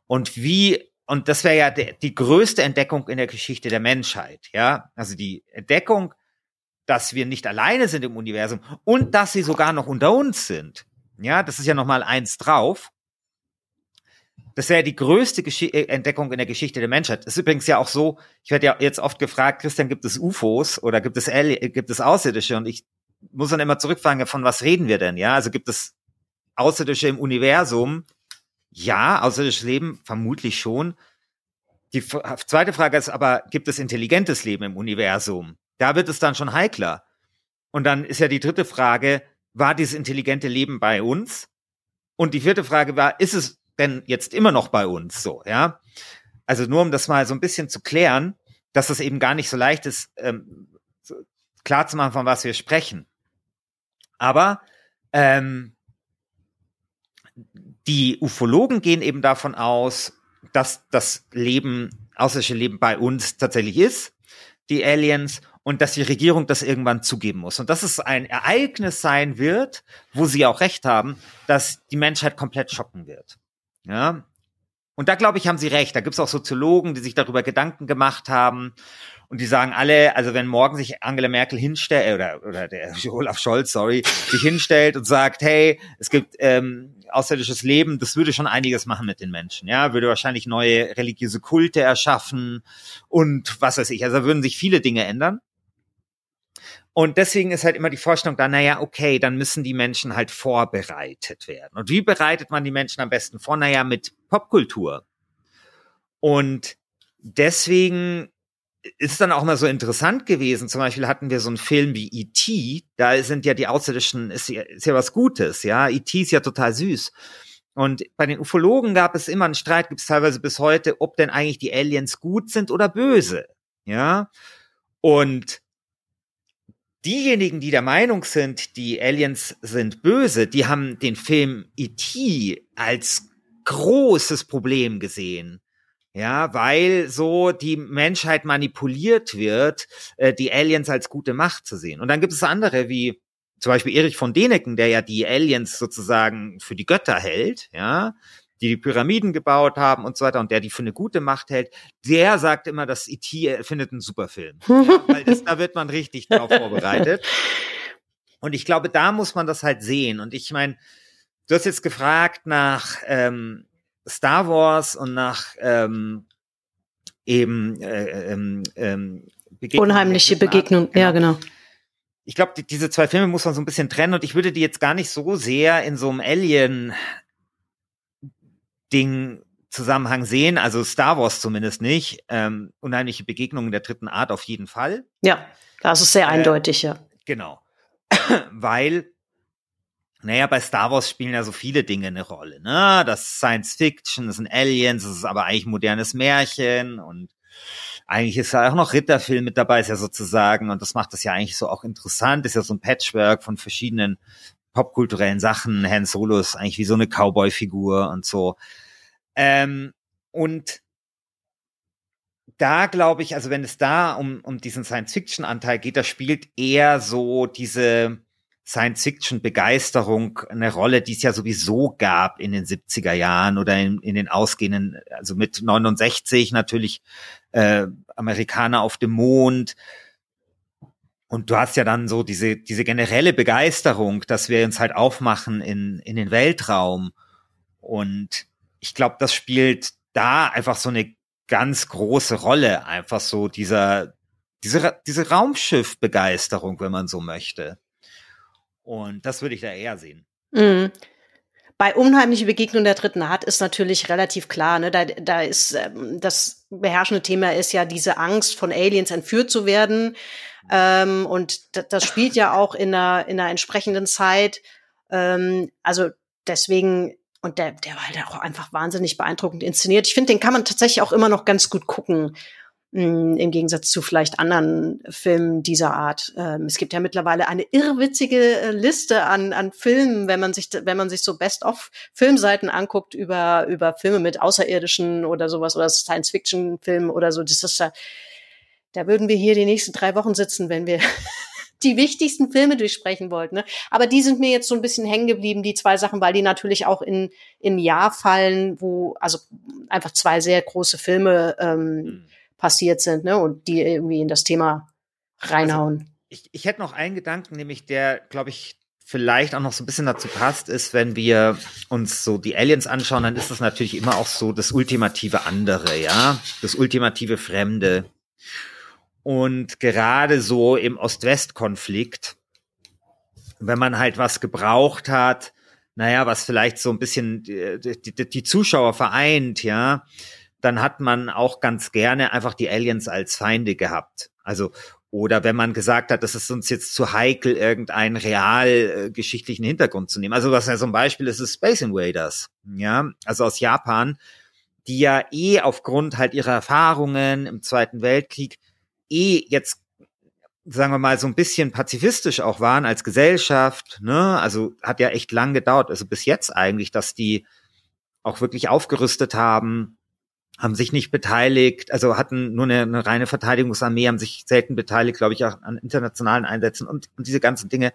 Und wie und das wäre ja die, die größte Entdeckung in der Geschichte der Menschheit, ja? Also die Entdeckung, dass wir nicht alleine sind im Universum und dass sie sogar noch unter uns sind. Ja, das ist ja noch mal eins drauf. Das wäre die größte Gesch äh, Entdeckung in der Geschichte der Menschheit. Das ist übrigens ja auch so, ich werde ja jetzt oft gefragt, Christian, gibt es UFOs oder gibt es, L gibt es Außerirdische? Und ich muss dann immer zurückfragen, von was reden wir denn? Ja, also gibt es Außerirdische im Universum? Ja, außerirdisches Leben vermutlich schon. Die zweite Frage ist aber, gibt es intelligentes Leben im Universum? Da wird es dann schon heikler. Und dann ist ja die dritte Frage, war dieses intelligente Leben bei uns? Und die vierte Frage war, ist es denn jetzt immer noch bei uns so, ja? Also nur um das mal so ein bisschen zu klären, dass es eben gar nicht so leicht ist, ähm, klar zu machen, von was wir sprechen. Aber ähm, die Ufologen gehen eben davon aus, dass das Leben, außerirdische Leben bei uns tatsächlich ist, die Aliens, und dass die Regierung das irgendwann zugeben muss. Und dass es ein Ereignis sein wird, wo sie auch recht haben, dass die Menschheit komplett schocken wird. Ja. Und da glaube ich, haben sie recht. Da gibt es auch Soziologen, die sich darüber Gedanken gemacht haben. Und die sagen alle, also wenn morgen sich Angela Merkel hinstellt, äh, oder, oder der Olaf Scholz, sorry, sich hinstellt und sagt, hey, es gibt ähm, außerirdisches Leben, das würde schon einiges machen mit den Menschen, ja, würde wahrscheinlich neue religiöse Kulte erschaffen und was weiß ich, also würden sich viele Dinge ändern. Und deswegen ist halt immer die Vorstellung da, naja, okay, dann müssen die Menschen halt vorbereitet werden. Und wie bereitet man die Menschen am besten vor? Naja, mit Popkultur. Und deswegen ist dann auch mal so interessant gewesen. Zum Beispiel hatten wir so einen Film wie E.T., da sind ja die Außerirdischen, ist ja, ist ja was Gutes, ja. E.T. ist ja total süß. Und bei den Ufologen gab es immer einen Streit, gibt es teilweise bis heute, ob denn eigentlich die Aliens gut sind oder böse, ja. Und diejenigen, die der Meinung sind, die Aliens sind böse, die haben den Film E.T. als großes Problem gesehen. Ja, weil so die Menschheit manipuliert wird, äh, die Aliens als gute Macht zu sehen. Und dann gibt es andere wie zum Beispiel Erich von Deneken, der ja die Aliens sozusagen für die Götter hält, ja, die die Pyramiden gebaut haben und so weiter und der die für eine gute Macht hält, der sagt immer, dass E.T. findet einen super Film. ja, weil das, da wird man richtig drauf vorbereitet. Und ich glaube, da muss man das halt sehen. Und ich meine, du hast jetzt gefragt nach ähm, Star Wars und nach ähm, eben äh, ähm, ähm, Begegnung Unheimliche Begegnung, genau. ja genau. Ich glaube, die, diese zwei Filme muss man so ein bisschen trennen und ich würde die jetzt gar nicht so sehr in so einem Alien Ding Zusammenhang sehen, also Star Wars zumindest nicht. Ähm, unheimliche Begegnungen der dritten Art auf jeden Fall. Ja, das ist sehr äh, eindeutig, ja. Genau. Weil, naja, bei Star Wars spielen ja so viele Dinge eine Rolle. Ne? Das ist Science Fiction, das sind Aliens, das ist aber eigentlich modernes Märchen und eigentlich ist ja auch noch Ritterfilm mit dabei, ist ja sozusagen, und das macht das ja eigentlich so auch interessant, ist ja so ein Patchwork von verschiedenen popkulturellen Sachen. Han Solo ist eigentlich wie so eine Cowboy-Figur und so. Ähm, und da glaube ich, also wenn es da um, um diesen Science-Fiction-Anteil geht, da spielt eher so diese Science-Fiction-Begeisterung eine Rolle, die es ja sowieso gab in den 70er Jahren oder in, in den ausgehenden, also mit 69 natürlich äh, Amerikaner auf dem Mond, und du hast ja dann so diese, diese generelle Begeisterung, dass wir uns halt aufmachen in, in den Weltraum. Und ich glaube, das spielt da einfach so eine ganz große Rolle. Einfach so dieser, diese, diese Raumschiff-Begeisterung, wenn man so möchte. Und das würde ich da eher sehen. Mhm. Bei unheimliche Begegnung der dritten Art ist natürlich relativ klar, ne? Da, da ist ähm, das beherrschende Thema ist ja diese Angst, von Aliens entführt zu werden. Ähm, und das spielt ja auch in einer, in einer entsprechenden Zeit. Ähm, also deswegen, und der, der war halt auch einfach wahnsinnig beeindruckend inszeniert. Ich finde, den kann man tatsächlich auch immer noch ganz gut gucken. Mm, im Gegensatz zu vielleicht anderen Filmen dieser Art. Ähm, es gibt ja mittlerweile eine irrwitzige äh, Liste an, an Filmen, wenn man sich, wenn man sich so Best-of-Filmseiten anguckt über, über Filme mit Außerirdischen oder sowas oder Science-Fiction-Filmen oder so. Das ist ja, da würden wir hier die nächsten drei Wochen sitzen, wenn wir die wichtigsten Filme durchsprechen wollten. Ne? Aber die sind mir jetzt so ein bisschen hängen geblieben, die zwei Sachen, weil die natürlich auch in, in Jahr fallen, wo, also einfach zwei sehr große Filme ähm, mhm passiert sind, ne? Und die irgendwie in das Thema reinhauen. Also ich, ich hätte noch einen Gedanken, nämlich der, glaube ich, vielleicht auch noch so ein bisschen dazu passt, ist, wenn wir uns so die Aliens anschauen, dann ist das natürlich immer auch so das ultimative andere, ja, das ultimative Fremde. Und gerade so im Ost-West-Konflikt, wenn man halt was gebraucht hat, naja, was vielleicht so ein bisschen die, die, die Zuschauer vereint, ja, dann hat man auch ganz gerne einfach die Aliens als Feinde gehabt. Also oder wenn man gesagt hat, das ist uns jetzt zu heikel, irgendeinen realgeschichtlichen äh, Hintergrund zu nehmen. Also was ja so ein Beispiel ist, ist Space Invaders, ja, also aus Japan, die ja eh aufgrund halt ihrer Erfahrungen im Zweiten Weltkrieg eh jetzt sagen wir mal, so ein bisschen pazifistisch auch waren als Gesellschaft, ne? Also hat ja echt lang gedauert, also bis jetzt eigentlich, dass die auch wirklich aufgerüstet haben, haben sich nicht beteiligt, also hatten nur eine, eine reine Verteidigungsarmee, haben sich selten beteiligt, glaube ich, auch an internationalen Einsätzen und, und diese ganzen Dinge.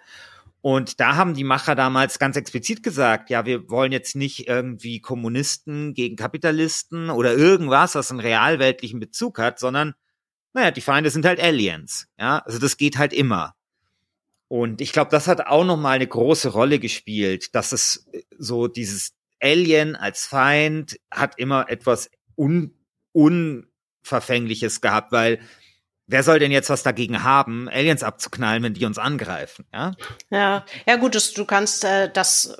Und da haben die Macher damals ganz explizit gesagt, ja, wir wollen jetzt nicht irgendwie Kommunisten gegen Kapitalisten oder irgendwas, was einen realweltlichen Bezug hat, sondern, naja, die Feinde sind halt Aliens. Ja, also das geht halt immer. Und ich glaube, das hat auch nochmal eine große Rolle gespielt, dass es so dieses Alien als Feind hat immer etwas un, Unverfängliches gehabt, weil wer soll denn jetzt was dagegen haben, Aliens abzuknallen, wenn die uns angreifen? Ja, ja, ja gut, das, du kannst äh, das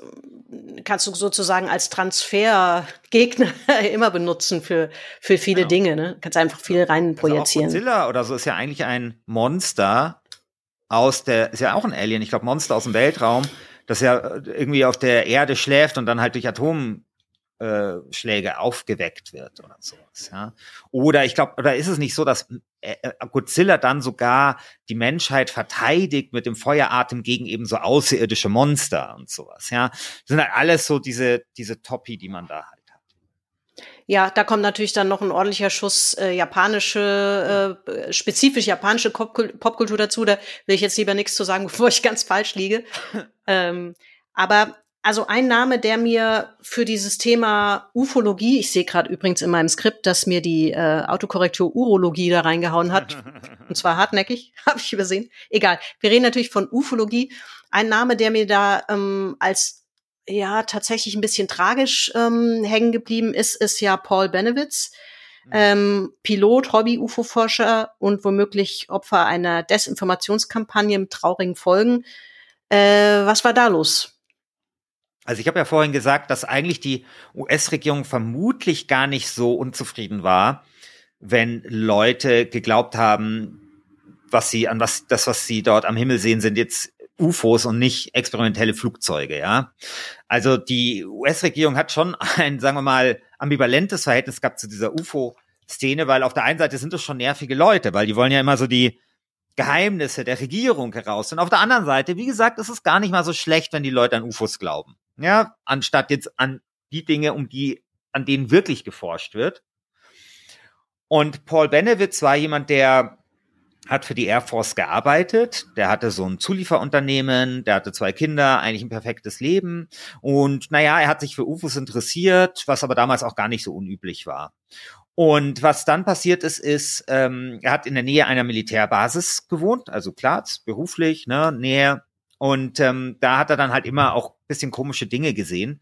kannst du sozusagen als Transfergegner immer benutzen für für viele genau. Dinge. Ne? Kannst einfach viel rein projizieren. Also Godzilla oder so ist ja eigentlich ein Monster aus der ist ja auch ein Alien. Ich glaube Monster aus dem Weltraum, das ja irgendwie auf der Erde schläft und dann halt durch Atom äh, Schläge aufgeweckt wird oder sowas. Ja? Oder ich glaube, oder ist es nicht so, dass äh, äh, Godzilla dann sogar die Menschheit verteidigt mit dem Feueratem gegen eben so außerirdische Monster und sowas. Ja, das sind halt alles so diese diese Topi, die man da halt hat. Ja, da kommt natürlich dann noch ein ordentlicher Schuss äh, japanische, äh, spezifisch japanische Popkultur dazu. Da will ich jetzt lieber nichts zu sagen, bevor ich ganz falsch liege. ähm, aber also ein Name, der mir für dieses Thema Ufologie, ich sehe gerade übrigens in meinem Skript, dass mir die äh, Autokorrektur Urologie da reingehauen hat, und zwar hartnäckig, habe ich übersehen. Egal, wir reden natürlich von Ufologie. Ein Name, der mir da ähm, als ja tatsächlich ein bisschen tragisch ähm, hängen geblieben ist, ist ja Paul Benewitz. Mhm. Ähm, Pilot, Hobby-UFO-Forscher und womöglich Opfer einer Desinformationskampagne mit traurigen Folgen. Äh, was war da los? Also ich habe ja vorhin gesagt, dass eigentlich die US-Regierung vermutlich gar nicht so unzufrieden war, wenn Leute geglaubt haben, was sie an was das was sie dort am Himmel sehen, sind jetzt UFOs und nicht experimentelle Flugzeuge, ja. Also die US-Regierung hat schon ein, sagen wir mal, ambivalentes Verhältnis gehabt zu dieser UFO-Szene, weil auf der einen Seite sind es schon nervige Leute, weil die wollen ja immer so die Geheimnisse der Regierung heraus. Und auf der anderen Seite, wie gesagt, ist es gar nicht mal so schlecht, wenn die Leute an UFOs glauben. Ja, anstatt jetzt an die Dinge, um die, an denen wirklich geforscht wird. Und Paul Benewitz war jemand, der hat für die Air Force gearbeitet. Der hatte so ein Zulieferunternehmen, der hatte zwei Kinder, eigentlich ein perfektes Leben. Und naja, er hat sich für UFOs interessiert, was aber damals auch gar nicht so unüblich war. Und was dann passiert ist, ist, ähm, er hat in der Nähe einer Militärbasis gewohnt, also klar, beruflich, ne, Nähe. Und ähm, da hat er dann halt immer auch bisschen komische Dinge gesehen.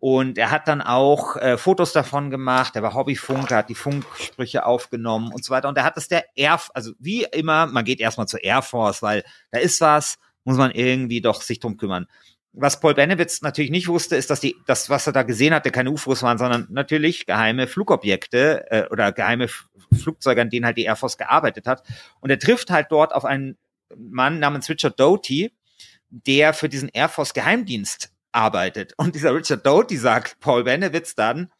Und er hat dann auch äh, Fotos davon gemacht, er war Hobbyfunker, hat die Funksprüche aufgenommen und so weiter. Und er hat es der Air, also wie immer, man geht erstmal zur Air Force, weil da ist was, muss man irgendwie doch sich drum kümmern. Was Paul Benewitz natürlich nicht wusste, ist, dass die, das, was er da gesehen hatte, keine UFOs waren, sondern natürlich geheime Flugobjekte äh, oder geheime Flugzeuge, an denen halt die Air Force gearbeitet hat. Und er trifft halt dort auf einen Mann namens Richard Doty, der für diesen Air Force Geheimdienst arbeitet. Und dieser Richard Doty sagt Paul Benewitz dann,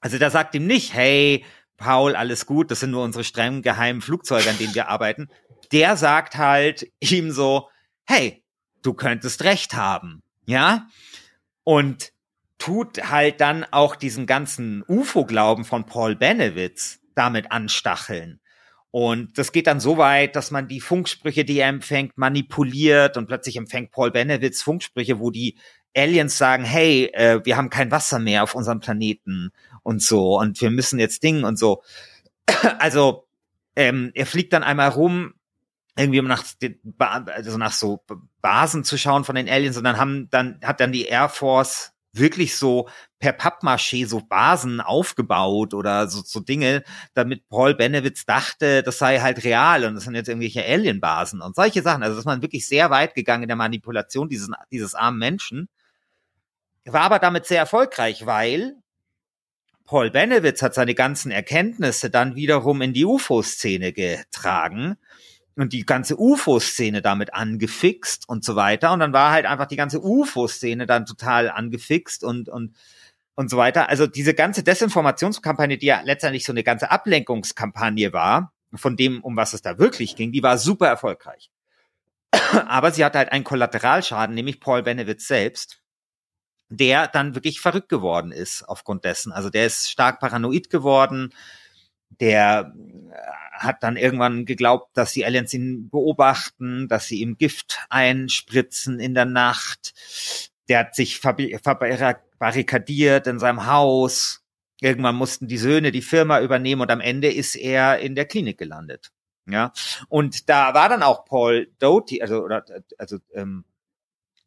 also der sagt ihm nicht, hey, Paul, alles gut, das sind nur unsere streng geheimen Flugzeuge, an denen wir arbeiten. Der sagt halt ihm so, hey, du könntest recht haben, ja? Und tut halt dann auch diesen ganzen UFO-Glauben von Paul Benewitz damit anstacheln. Und das geht dann so weit, dass man die Funksprüche, die er empfängt, manipuliert und plötzlich empfängt Paul Benewitz Funksprüche, wo die Aliens sagen, hey, äh, wir haben kein Wasser mehr auf unserem Planeten und so und wir müssen jetzt Dingen und so. Also ähm, er fliegt dann einmal rum, irgendwie um nach, also nach so Basen zu schauen von den Aliens und dann haben dann hat dann die Air Force wirklich so per Pappmaché so Basen aufgebaut oder so, so Dinge, damit Paul Benewitz dachte, das sei halt real und das sind jetzt irgendwelche Alienbasen und solche Sachen. Also dass man wirklich sehr weit gegangen in der Manipulation dieses, dieses armen Menschen. War aber damit sehr erfolgreich, weil Paul Benewitz hat seine ganzen Erkenntnisse dann wiederum in die UFO-Szene getragen und die ganze UFO-Szene damit angefixt und so weiter. Und dann war halt einfach die ganze UFO-Szene dann total angefixt und, und, und so weiter. Also diese ganze Desinformationskampagne, die ja letztendlich so eine ganze Ablenkungskampagne war, von dem, um was es da wirklich ging, die war super erfolgreich. Aber sie hatte halt einen Kollateralschaden, nämlich Paul Benewitz selbst, der dann wirklich verrückt geworden ist aufgrund dessen. Also der ist stark paranoid geworden, der hat dann irgendwann geglaubt, dass die Aliens ihn beobachten, dass sie ihm Gift einspritzen in der Nacht. Der hat sich verbarrikadiert in seinem Haus. Irgendwann mussten die Söhne die Firma übernehmen und am Ende ist er in der Klinik gelandet. Ja, und da war dann auch Paul Doty, also oder also ähm,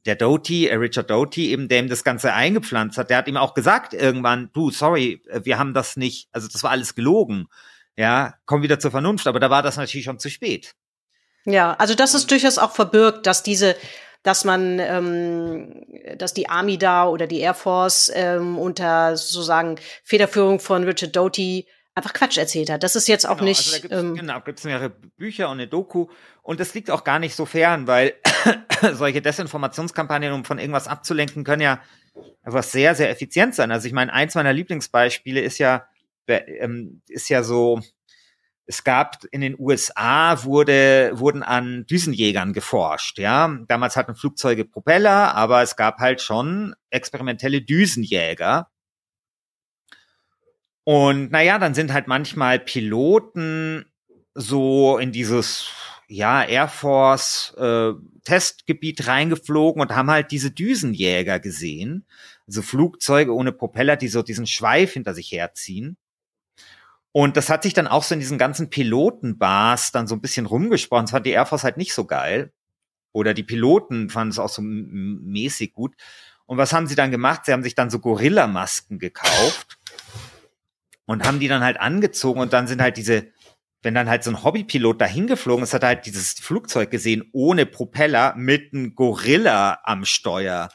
der Doty, äh, Richard Doty, eben dem das Ganze eingepflanzt hat, der hat ihm auch gesagt irgendwann, du, sorry, wir haben das nicht, also das war alles gelogen ja, komm wieder zur Vernunft, aber da war das natürlich schon zu spät. Ja, also das ist durchaus auch verbirgt, dass diese, dass man, ähm, dass die Army da oder die Air Force ähm, unter sozusagen Federführung von Richard Doty einfach Quatsch erzählt hat. Das ist jetzt auch genau, nicht. Also da gibt's, ähm, genau, gibt's mehrere Bücher und eine Doku und das liegt auch gar nicht so fern, weil solche Desinformationskampagnen, um von irgendwas abzulenken, können ja einfach sehr, sehr effizient sein. Also ich meine, eins meiner Lieblingsbeispiele ist ja ähm, ist ja so, es gab in den USA wurde, wurden an Düsenjägern geforscht, ja. Damals hatten Flugzeuge Propeller, aber es gab halt schon experimentelle Düsenjäger. Und naja, dann sind halt manchmal Piloten so in dieses ja, Air Force äh, Testgebiet reingeflogen und haben halt diese Düsenjäger gesehen. Also Flugzeuge ohne Propeller, die so diesen Schweif hinter sich herziehen. Und das hat sich dann auch so in diesen ganzen Pilotenbars dann so ein bisschen rumgesprochen. Das fand die Air Force halt nicht so geil. Oder die Piloten fanden es auch so mäßig gut. Und was haben sie dann gemacht? Sie haben sich dann so Gorilla-Masken gekauft und haben die dann halt angezogen und dann sind halt diese, wenn dann halt so ein Hobbypilot dahin geflogen ist, hat er halt dieses Flugzeug gesehen ohne Propeller mit einem Gorilla am Steuer.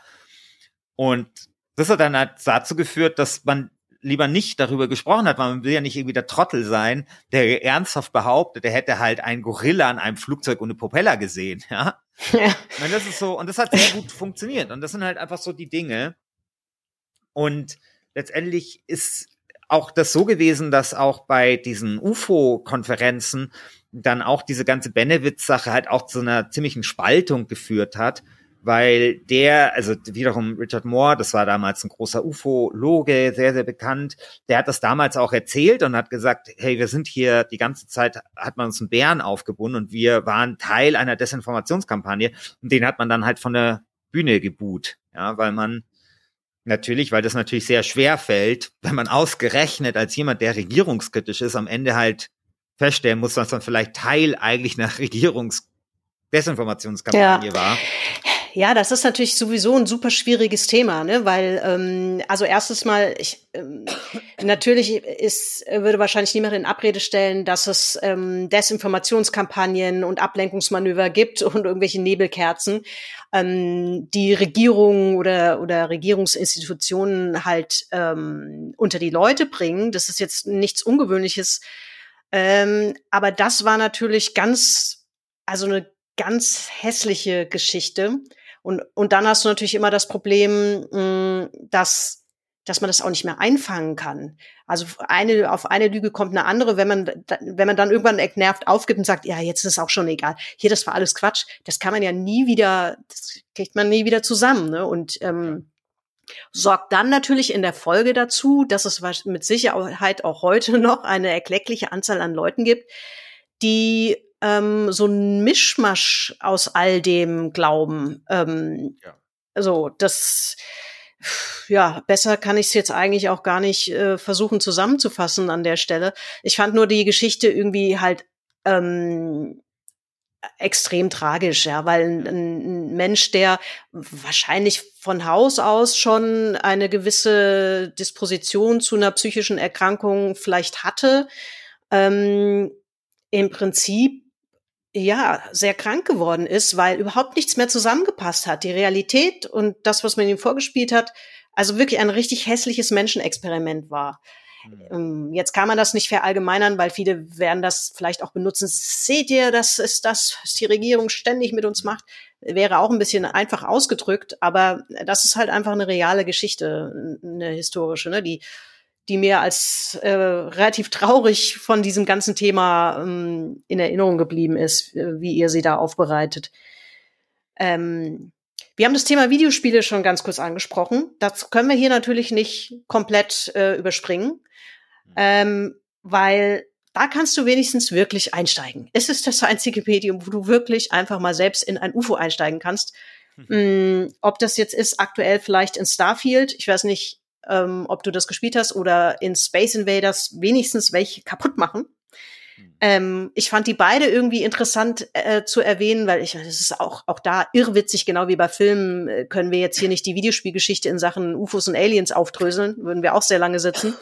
Und das hat dann halt dazu geführt, dass man lieber nicht darüber gesprochen hat, weil man will ja nicht irgendwie der Trottel sein, der ernsthaft behauptet, er hätte halt einen Gorilla an einem Flugzeug ohne Propeller gesehen, ja. ja. Und das ist so, und das hat sehr gut funktioniert. Und das sind halt einfach so die Dinge. Und letztendlich ist auch das so gewesen, dass auch bei diesen UFO-Konferenzen dann auch diese ganze Benewitz-Sache halt auch zu einer ziemlichen Spaltung geführt hat weil der, also wiederum Richard Moore, das war damals ein großer Ufologe, sehr, sehr bekannt, der hat das damals auch erzählt und hat gesagt, hey, wir sind hier die ganze Zeit, hat man uns einen Bären aufgebunden und wir waren Teil einer Desinformationskampagne und den hat man dann halt von der Bühne gebuht, ja, weil man natürlich, weil das natürlich sehr schwer fällt, wenn man ausgerechnet als jemand, der regierungskritisch ist, am Ende halt feststellen muss, dass man vielleicht Teil eigentlich einer Regierungs Desinformationskampagne ja. war. Ja, das ist natürlich sowieso ein super schwieriges Thema, ne? Weil ähm, also erstes Mal, ich ähm, natürlich ist würde wahrscheinlich niemand in Abrede stellen, dass es ähm, Desinformationskampagnen und Ablenkungsmanöver gibt und irgendwelche Nebelkerzen, ähm, die Regierungen oder oder Regierungsinstitutionen halt ähm, unter die Leute bringen. Das ist jetzt nichts Ungewöhnliches, ähm, aber das war natürlich ganz also eine ganz hässliche Geschichte. Und, und dann hast du natürlich immer das Problem, mh, mm, dass dass man das auch nicht mehr einfangen kann. Also eine, auf eine Lüge kommt eine andere, wenn man, wenn man dann irgendwann nervt aufgibt und sagt, ja, jetzt ist es auch schon egal. Hier, das war alles Quatsch. Das kann man ja nie wieder, das kriegt man nie wieder zusammen. Ne? Und ähm, sorgt dann natürlich in der Folge dazu, dass es mit Sicherheit auch heute noch eine erkleckliche Anzahl an Leuten gibt, die ähm, so ein Mischmasch aus all dem glauben. Ähm, ja. Also das, ja, besser kann ich es jetzt eigentlich auch gar nicht äh, versuchen zusammenzufassen an der Stelle. Ich fand nur die Geschichte irgendwie halt ähm, extrem tragisch, ja, weil ein, ein, Mensch, der wahrscheinlich von Haus aus schon eine gewisse Disposition zu einer psychischen Erkrankung vielleicht hatte, ähm, im Prinzip ja, sehr krank geworden ist, weil überhaupt nichts mehr zusammengepasst hat. Die Realität und das, was man ihm vorgespielt hat, also wirklich ein richtig hässliches Menschenexperiment war. Mhm. Jetzt kann man das nicht verallgemeinern, weil viele werden das vielleicht auch benutzen. Seht ihr, das ist das, was die Regierung ständig mit uns macht. Wäre auch ein bisschen einfach ausgedrückt, aber das ist halt einfach eine reale Geschichte, eine historische, ne? die die mir als äh, relativ traurig von diesem ganzen Thema ähm, in Erinnerung geblieben ist, äh, wie ihr sie da aufbereitet. Ähm, wir haben das Thema Videospiele schon ganz kurz angesprochen. Das können wir hier natürlich nicht komplett äh, überspringen, ähm, weil da kannst du wenigstens wirklich einsteigen. Es ist das einzige Medium, wo du wirklich einfach mal selbst in ein UFO einsteigen kannst. Mhm. Ob das jetzt ist aktuell vielleicht in Starfield, ich weiß nicht, ähm, ob du das gespielt hast, oder in Space Invaders wenigstens welche kaputt machen. Hm. Ähm, ich fand die beide irgendwie interessant äh, zu erwähnen, weil ich, das ist auch, auch da irrwitzig, genau wie bei Filmen, äh, können wir jetzt hier nicht die Videospielgeschichte in Sachen UFOs und Aliens aufdröseln, würden wir auch sehr lange sitzen.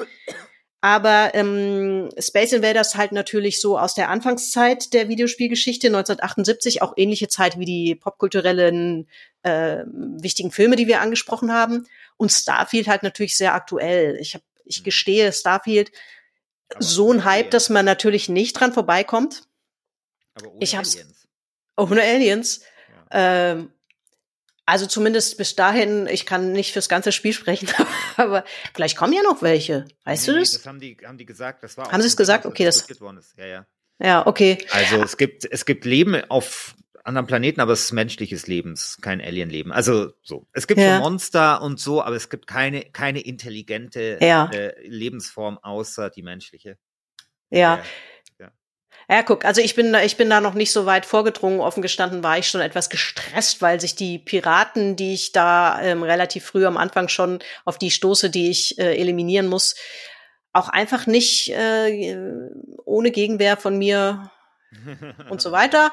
Aber ähm, Space Invaders halt natürlich so aus der Anfangszeit der Videospielgeschichte, 1978, auch ähnliche Zeit wie die popkulturellen äh, wichtigen Filme, die wir angesprochen haben. Und Starfield halt natürlich sehr aktuell. Ich, hab, ich mhm. gestehe, Starfield, Aber so ein Hype, dass man natürlich nicht dran vorbeikommt. Aber ohne ich hab's, Aliens. Ohne Aliens. Ja. Ähm, also zumindest bis dahin, ich kann nicht fürs ganze Spiel sprechen, aber vielleicht kommen ja noch welche. Weißt nee, du das? Das haben die, haben die gesagt. Das war haben sie es gesagt? Okay, das. Ja, ja. Ja, okay. Also es gibt, es gibt Leben auf anderen Planeten, aber es ist menschliches Leben, es ist kein Alien-Leben. Also so. Es gibt ja. so Monster und so, aber es gibt keine, keine intelligente ja. äh, Lebensform außer die menschliche. Ja. Ja, guck, also ich bin da, ich bin da noch nicht so weit vorgedrungen. Offen gestanden war ich schon etwas gestresst, weil sich die Piraten, die ich da ähm, relativ früh am Anfang schon auf die stoße, die ich äh, eliminieren muss, auch einfach nicht äh, ohne Gegenwehr von mir und so weiter.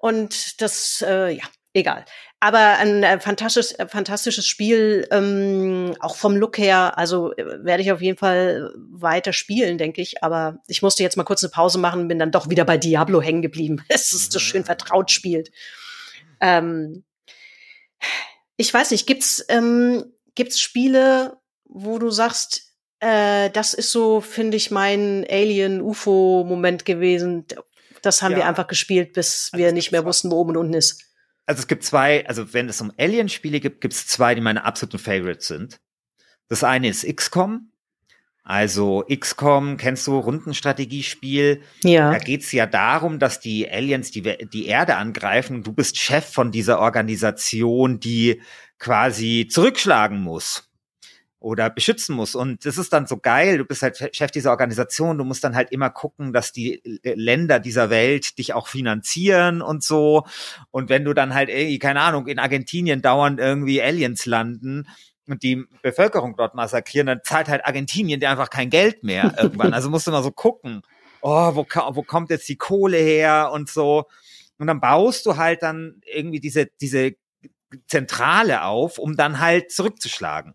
Und das, äh, ja, egal. Aber ein äh, fantastisches, äh, fantastisches Spiel, ähm, auch vom Look her. Also äh, werde ich auf jeden Fall weiter spielen, denke ich. Aber ich musste jetzt mal kurz eine Pause machen, bin dann doch wieder bei Diablo hängen geblieben. Es ist so schön vertraut spielt. Ähm, ich weiß nicht, gibt's ähm, gibt's Spiele, wo du sagst, äh, das ist so, finde ich, mein Alien-UFO-Moment gewesen. Das haben ja. wir einfach gespielt, bis also wir nicht mehr wussten, wo oben und unten ist also es gibt zwei, also wenn es um Alien-Spiele gibt, gibt es zwei, die meine absoluten Favorites sind. Das eine ist XCOM. Also XCOM, kennst du, Rundenstrategiespiel. Ja. Da geht's ja darum, dass die Aliens die, die Erde angreifen. Du bist Chef von dieser Organisation, die quasi zurückschlagen muss oder beschützen muss. Und das ist dann so geil. Du bist halt Chef dieser Organisation. Du musst dann halt immer gucken, dass die Länder dieser Welt dich auch finanzieren und so. Und wenn du dann halt irgendwie, keine Ahnung, in Argentinien dauernd irgendwie Aliens landen, und die Bevölkerung dort massakrieren, dann zahlt halt Argentinien dir einfach kein Geld mehr irgendwann. Also musst du mal so gucken, oh, wo, wo kommt jetzt die Kohle her und so. Und dann baust du halt dann irgendwie diese, diese Zentrale auf, um dann halt zurückzuschlagen.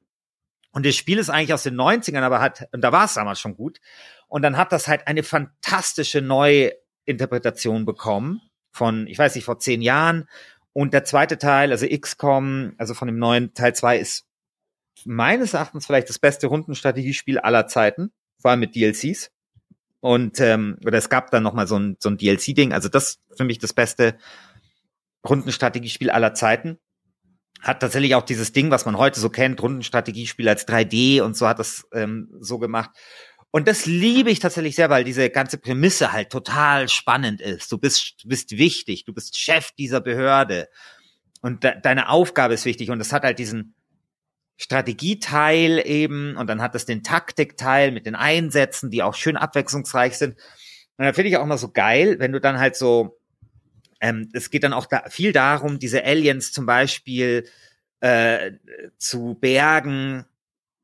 Und das Spiel ist eigentlich aus den 90ern, aber hat, und da war es damals schon gut. Und dann hat das halt eine fantastische Neuinterpretation bekommen von, ich weiß nicht, vor zehn Jahren. Und der zweite Teil, also XCOM, also von dem neuen Teil zwei ist meines Erachtens vielleicht das beste Rundenstrategiespiel aller Zeiten, vor allem mit DLCs. Und ähm, oder es gab dann noch mal so ein, so ein DLC-Ding. Also das für mich das beste Rundenstrategiespiel aller Zeiten hat tatsächlich auch dieses Ding, was man heute so kennt, Rundenstrategiespiel als 3D und so hat das ähm, so gemacht. Und das liebe ich tatsächlich sehr, weil diese ganze Prämisse halt total spannend ist. Du bist, du bist wichtig, du bist Chef dieser Behörde und de deine Aufgabe ist wichtig und das hat halt diesen Strategieteil eben und dann hat es den Taktikteil mit den Einsätzen, die auch schön abwechslungsreich sind. Und da finde ich auch immer so geil, wenn du dann halt so ähm, es geht dann auch da viel darum, diese Aliens zum Beispiel äh, zu bergen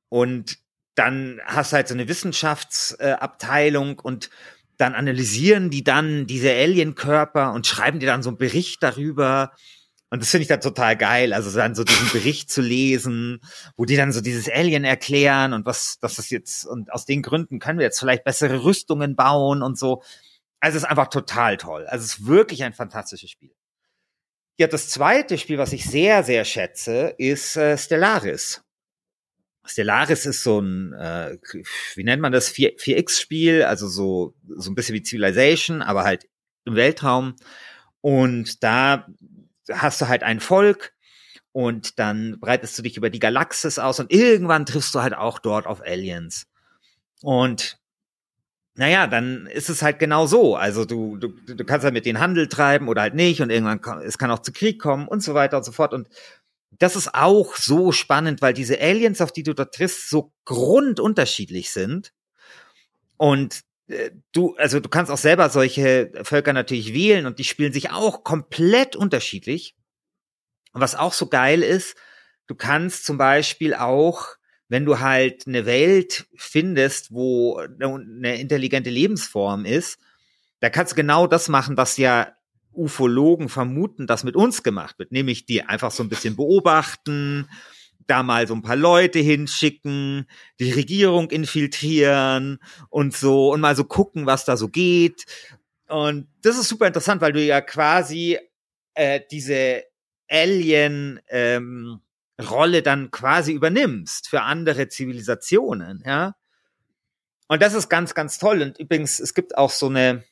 und dann hast du halt so eine Wissenschaftsabteilung äh, und dann analysieren die dann diese Alienkörper und schreiben dir dann so einen Bericht darüber. Und das finde ich dann total geil, also dann so diesen Bericht zu lesen, wo die dann so dieses Alien erklären und was, das ist jetzt, und aus den Gründen können wir jetzt vielleicht bessere Rüstungen bauen und so. Also es ist einfach total toll. Also es ist wirklich ein fantastisches Spiel. Ja, das zweite Spiel, was ich sehr, sehr schätze, ist äh, Stellaris. Stellaris ist so ein, äh, wie nennt man das, 4, 4X-Spiel, also so, so ein bisschen wie Civilization, aber halt im Weltraum. Und da hast du halt ein Volk und dann breitest du dich über die Galaxis aus und irgendwann triffst du halt auch dort auf Aliens. Und naja, dann ist es halt genau so. Also du, du, du kannst halt mit denen Handel treiben oder halt nicht und irgendwann kann, es kann auch zu Krieg kommen und so weiter und so fort. Und das ist auch so spannend, weil diese Aliens, auf die du da triffst, so grundunterschiedlich sind. Und äh, du, also du kannst auch selber solche Völker natürlich wählen und die spielen sich auch komplett unterschiedlich. Und was auch so geil ist, du kannst zum Beispiel auch wenn du halt eine Welt findest, wo eine intelligente Lebensform ist, da kannst du genau das machen, was ja Ufologen vermuten, dass mit uns gemacht wird, nämlich die einfach so ein bisschen beobachten, da mal so ein paar Leute hinschicken, die Regierung infiltrieren und so und mal so gucken, was da so geht. Und das ist super interessant, weil du ja quasi äh, diese Alien ähm, Rolle dann quasi übernimmst für andere Zivilisationen, ja. Und das ist ganz, ganz toll. Und übrigens, es gibt auch so eine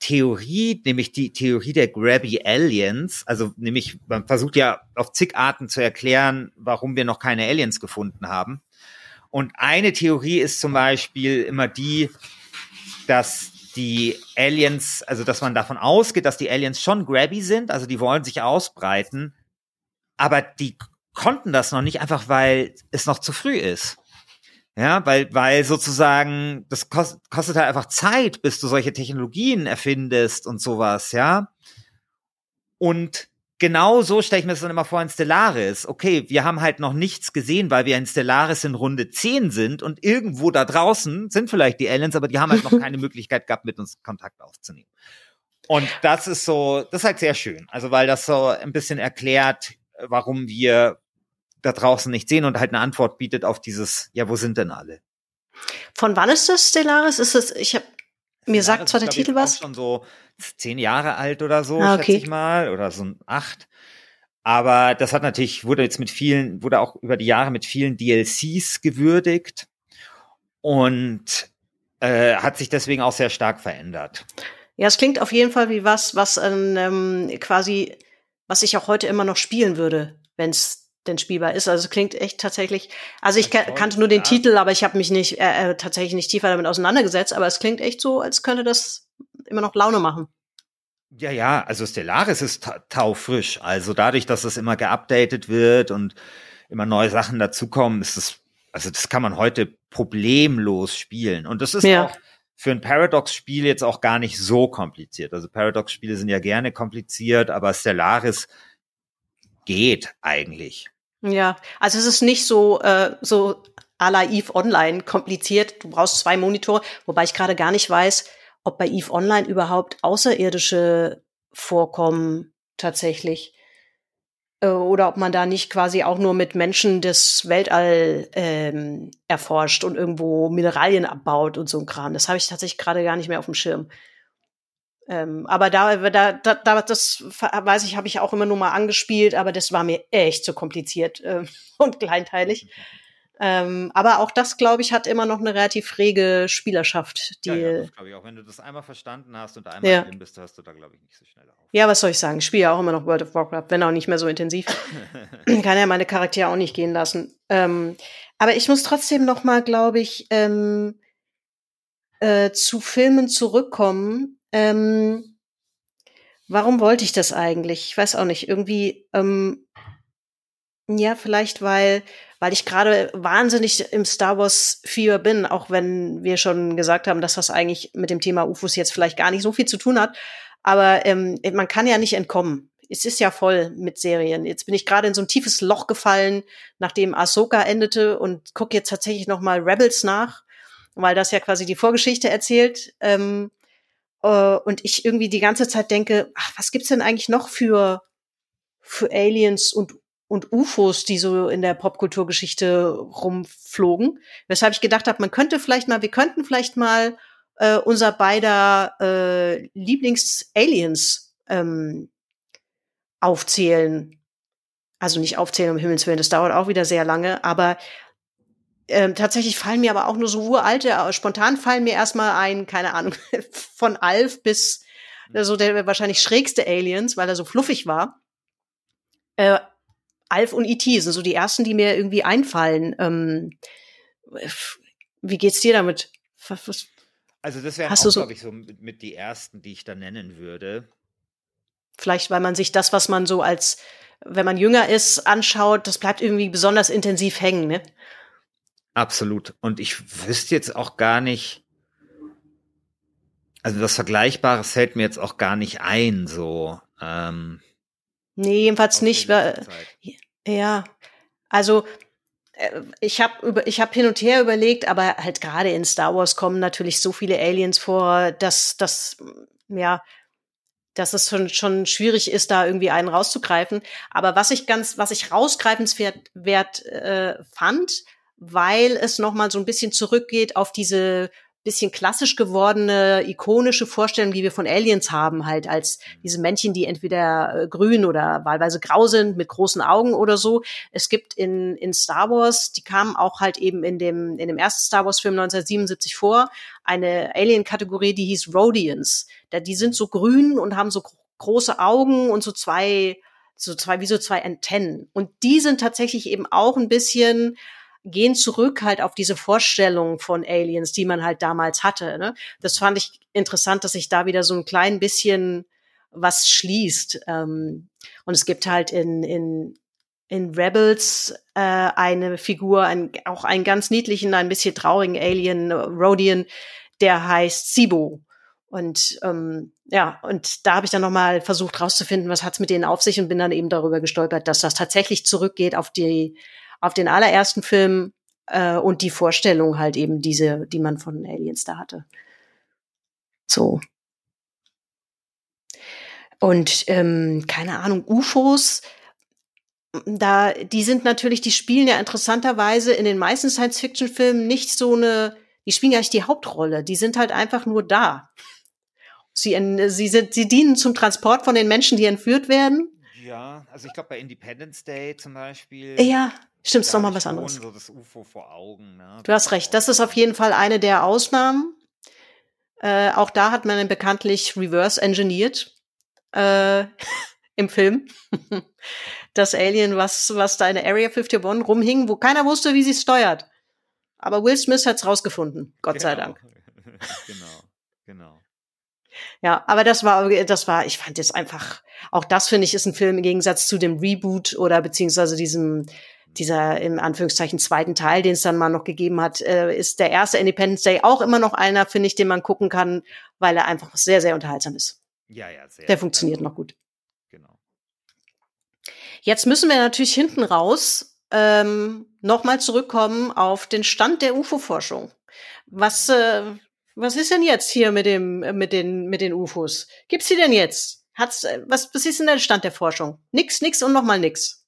Theorie, nämlich die Theorie der Grabby Aliens. Also, nämlich, man versucht ja auf zig Arten zu erklären, warum wir noch keine Aliens gefunden haben. Und eine Theorie ist zum Beispiel immer die, dass die Aliens, also dass man davon ausgeht, dass die Aliens schon grabby sind, also die wollen sich ausbreiten, aber die konnten das noch nicht, einfach weil es noch zu früh ist. Ja, weil, weil sozusagen, das kostet, kostet halt einfach Zeit, bis du solche Technologien erfindest und sowas, ja. Und genau so stelle ich mir das dann immer vor in Stellaris. Okay, wir haben halt noch nichts gesehen, weil wir in Stellaris in Runde 10 sind und irgendwo da draußen sind vielleicht die Aliens, aber die haben halt noch keine Möglichkeit gehabt, mit uns Kontakt aufzunehmen. Und das ist so, das ist halt sehr schön. Also, weil das so ein bisschen erklärt, warum wir da draußen nicht sehen und halt eine Antwort bietet auf dieses, ja, wo sind denn alle? Von wann ist das Stellaris? Ist es, ich habe mir sagt zwar der Titel was. schon so zehn Jahre alt oder so, ah, okay. schätze ich mal, oder so acht. Aber das hat natürlich, wurde jetzt mit vielen, wurde auch über die Jahre mit vielen DLCs gewürdigt und äh, hat sich deswegen auch sehr stark verändert. Ja, es klingt auf jeden Fall wie was, was ähm, quasi, was ich auch heute immer noch spielen würde, wenn es denn spielbar ist. Also es klingt echt tatsächlich. Also ich kan kannte nur den ja. Titel, aber ich habe mich nicht äh, äh, tatsächlich nicht tiefer damit auseinandergesetzt. Aber es klingt echt so, als könnte das immer noch Laune machen. Ja, ja, also Stellaris ist ta taufrisch. Also dadurch, dass es immer geupdatet wird und immer neue Sachen dazukommen, ist es, also das kann man heute problemlos spielen. Und das ist ja. auch für ein Paradox-Spiel jetzt auch gar nicht so kompliziert. Also Paradox-Spiele sind ja gerne kompliziert, aber Stellaris geht eigentlich. Ja, also es ist nicht so, äh, so à la Eve Online kompliziert. Du brauchst zwei Monitore, wobei ich gerade gar nicht weiß, ob bei Eve Online überhaupt Außerirdische vorkommen tatsächlich. äh, oder ob man da nicht quasi auch nur mit Menschen das Weltall ähm, erforscht und irgendwo Mineralien abbaut und so ein Kram. Das habe ich tatsächlich gerade gar nicht mehr auf dem Schirm. Ähm, aber da, da, da, da, das weiß ich, habe ich auch immer nur mal angespielt, aber das war mir echt zu kompliziert äh, und kleinteilig. Ähm, aber auch das, glaube ich, hat immer noch eine relativ rege Spielerschaft. Die, ja, ja das glaube ich auch. Wenn du das einmal verstanden hast und einmal ja. drin bist, hörst du da, glaube ich, nicht so schnell auf. Ja, was soll ich sagen? Ich spiele ja auch immer noch World of Warcraft, wenn auch nicht mehr so intensiv. Kann ja meine Charaktere auch nicht gehen lassen. Ähm, aber ich muss trotzdem noch mal, glaube ich, ähm, äh, zu Filmen zurückkommen. Ähm, warum wollte ich das eigentlich? Ich weiß auch nicht. Irgendwie, ähm, ja, vielleicht weil weil ich gerade wahnsinnig im Star Wars Fieber bin, auch wenn wir schon gesagt haben, dass das eigentlich mit dem Thema UFOs jetzt vielleicht gar nicht so viel zu tun hat. Aber ähm, man kann ja nicht entkommen. Es ist ja voll mit Serien. Jetzt bin ich gerade in so ein tiefes Loch gefallen, nachdem Ahsoka endete und gucke jetzt tatsächlich noch mal Rebels nach, weil das ja quasi die Vorgeschichte erzählt. Ähm, äh, und ich irgendwie die ganze Zeit denke, ach, was gibt's denn eigentlich noch für für Aliens und und UFOs, die so in der Popkulturgeschichte rumflogen. Weshalb ich gedacht habe, man könnte vielleicht mal, wir könnten vielleicht mal äh, unser beider äh, Lieblings-Aliens ähm, aufzählen. Also nicht aufzählen, um Himmels Willen, das dauert auch wieder sehr lange, aber ähm, tatsächlich fallen mir aber auch nur so uralte, äh, spontan fallen mir erstmal ein, keine Ahnung, von Alf bis so also der wahrscheinlich schrägste Aliens, weil er so fluffig war. Äh, Alf und E.T. sind so die ersten, die mir irgendwie einfallen. Ähm, wie geht's dir damit? Was, also das wären auch, so, glaube ich, so mit, mit, die ersten, die ich da nennen würde. Vielleicht, weil man sich das, was man so als, wenn man jünger ist, anschaut, das bleibt irgendwie besonders intensiv hängen, ne? Absolut. Und ich wüsste jetzt auch gar nicht, also was Vergleichbares fällt mir jetzt auch gar nicht ein, so. Ähm, Nee, jedenfalls nicht. Weil, ja, also äh, ich habe ich hab hin und her überlegt, aber halt gerade in Star Wars kommen natürlich so viele Aliens vor, dass das ja, dass es schon schon schwierig ist, da irgendwie einen rauszugreifen. Aber was ich ganz, was ich rausgreifenswert wert, äh, fand, weil es noch mal so ein bisschen zurückgeht auf diese bisschen klassisch gewordene, ikonische Vorstellung, die wir von Aliens haben, halt als diese Männchen, die entweder äh, grün oder wahlweise grau sind, mit großen Augen oder so. Es gibt in, in Star Wars, die kamen auch halt eben in dem, in dem ersten Star Wars Film 1977 vor, eine Alien-Kategorie, die hieß Rhodians. Da, die sind so grün und haben so große Augen und so zwei, so zwei, wie so zwei Antennen. Und die sind tatsächlich eben auch ein bisschen gehen zurück halt auf diese Vorstellung von Aliens, die man halt damals hatte. Ne? Das fand ich interessant, dass sich da wieder so ein klein bisschen was schließt. Ähm, und es gibt halt in, in, in Rebels äh, eine Figur, ein, auch einen ganz niedlichen, ein bisschen traurigen Alien, Rodian, der heißt Sibo. Und ähm, ja, und da habe ich dann nochmal versucht rauszufinden, was hat's mit denen auf sich und bin dann eben darüber gestolpert, dass das tatsächlich zurückgeht auf die auf den allerersten Film äh, und die Vorstellung halt eben diese, die man von Aliens da hatte. So. Und ähm, keine Ahnung, UFOs, da, die sind natürlich, die spielen ja interessanterweise in den meisten Science-Fiction-Filmen nicht so eine, die spielen gar nicht die Hauptrolle, die sind halt einfach nur da. Sie, sie, sind, sie dienen zum Transport von den Menschen, die entführt werden. Ja, also ich glaube bei Independence Day zum Beispiel. Ja, Stimmt, ist nochmal was anderes. So das UFO vor Augen, ne? Du hast recht, das ist auf jeden Fall eine der Ausnahmen. Äh, auch da hat man bekanntlich reverse engineert äh, im Film. das Alien, was, was da in der Area 51 rumhing, wo keiner wusste, wie sie es steuert. Aber Will Smith hat's rausgefunden, Gott genau. sei Dank. genau, genau. Ja, aber das war, das war, ich fand jetzt einfach, auch das finde ich ist ein Film im Gegensatz zu dem Reboot oder beziehungsweise diesem dieser im Anführungszeichen zweiten Teil, den es dann mal noch gegeben hat, äh, ist der erste Independence Day auch immer noch einer, finde ich, den man gucken kann, weil er einfach sehr, sehr unterhaltsam ist. Ja, ja, sehr. Der funktioniert noch gut. Genau. Jetzt müssen wir natürlich hinten raus ähm, nochmal zurückkommen auf den Stand der UFO-Forschung. Was, äh, was ist denn jetzt hier mit dem, mit den, mit den UFOs? Gibt's die denn jetzt? Hat's, äh, was, was ist denn der Stand der Forschung? Nix, nix und nochmal nix.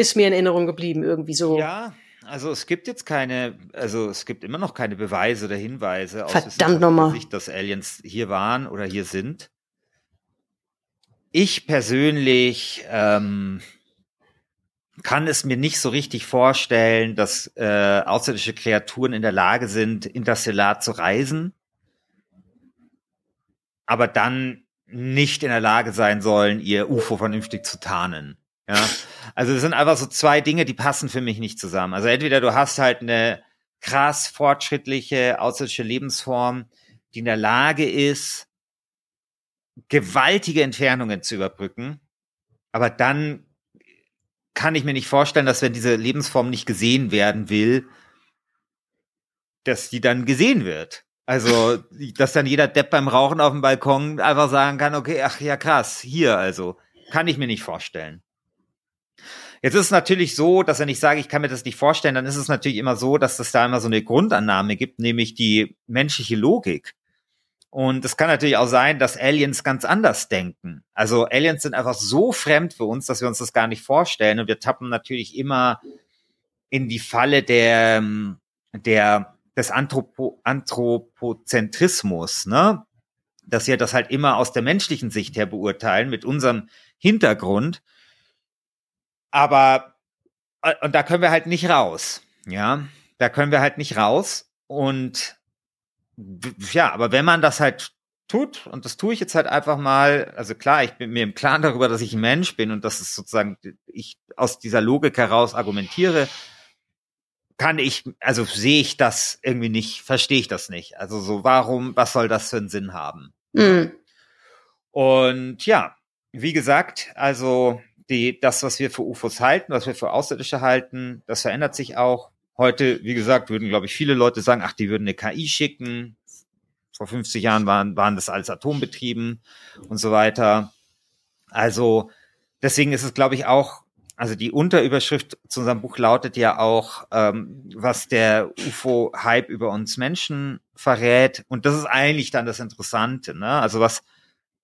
Ist mir in Erinnerung geblieben, irgendwie so. Ja, also es gibt jetzt keine, also es gibt immer noch keine Beweise oder Hinweise aus Verdammt nochmal. Sicht, dass Aliens hier waren oder hier sind. Ich persönlich ähm, kann es mir nicht so richtig vorstellen, dass äh, außerirdische Kreaturen in der Lage sind, interstellar zu reisen, aber dann nicht in der Lage sein sollen, ihr UFO vernünftig zu tarnen. Ja, also das sind einfach so zwei Dinge, die passen für mich nicht zusammen. Also entweder du hast halt eine krass fortschrittliche außerirdische Lebensform, die in der Lage ist, gewaltige Entfernungen zu überbrücken, aber dann kann ich mir nicht vorstellen, dass wenn diese Lebensform nicht gesehen werden will, dass die dann gesehen wird. Also, dass dann jeder Depp beim Rauchen auf dem Balkon einfach sagen kann, okay, ach ja, krass, hier also. Kann ich mir nicht vorstellen. Jetzt ist es natürlich so, dass wenn ich sage, ich kann mir das nicht vorstellen, dann ist es natürlich immer so, dass es da immer so eine Grundannahme gibt, nämlich die menschliche Logik. Und es kann natürlich auch sein, dass Aliens ganz anders denken. Also Aliens sind einfach so fremd für uns, dass wir uns das gar nicht vorstellen. Und wir tappen natürlich immer in die Falle der, der, des Anthropo, Anthropozentrismus, ne? Dass wir das halt immer aus der menschlichen Sicht her beurteilen, mit unserem Hintergrund. Aber, äh, und da können wir halt nicht raus. Ja, da können wir halt nicht raus. Und ja, aber wenn man das halt tut, und das tue ich jetzt halt einfach mal, also klar, ich bin mir im Klaren darüber, dass ich ein Mensch bin und dass es sozusagen, ich aus dieser Logik heraus argumentiere, kann ich, also sehe ich das irgendwie nicht, verstehe ich das nicht. Also so, warum, was soll das für einen Sinn haben? Mhm. Und ja, wie gesagt, also die, das, was wir für UFOs halten, was wir für Außerirdische halten, das verändert sich auch. Heute, wie gesagt, würden, glaube ich, viele Leute sagen, ach, die würden eine KI schicken. Vor 50 Jahren waren, waren das alles Atombetrieben und so weiter. Also deswegen ist es, glaube ich, auch, also die Unterüberschrift zu unserem Buch lautet ja auch, ähm, was der UFO-Hype über uns Menschen verrät. Und das ist eigentlich dann das Interessante. Ne? Also was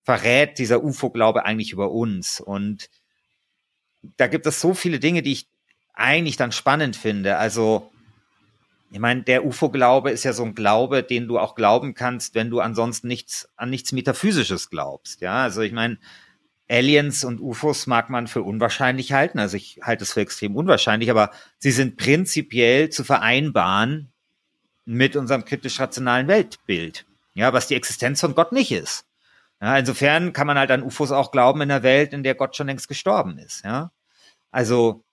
verrät dieser UFO-Glaube eigentlich über uns? Und da gibt es so viele Dinge, die ich eigentlich dann spannend finde. Also, ich meine, der UFO-Glaube ist ja so ein Glaube, den du auch glauben kannst, wenn du ansonsten nichts an nichts Metaphysisches glaubst. Ja, also ich meine, Aliens und UFOs mag man für unwahrscheinlich halten. Also ich halte es für extrem unwahrscheinlich, aber sie sind prinzipiell zu vereinbaren mit unserem kritisch-rationalen Weltbild. Ja, was die Existenz von Gott nicht ist. Ja, insofern kann man halt an UFOs auch glauben in einer Welt, in der Gott schon längst gestorben ist. Ja, also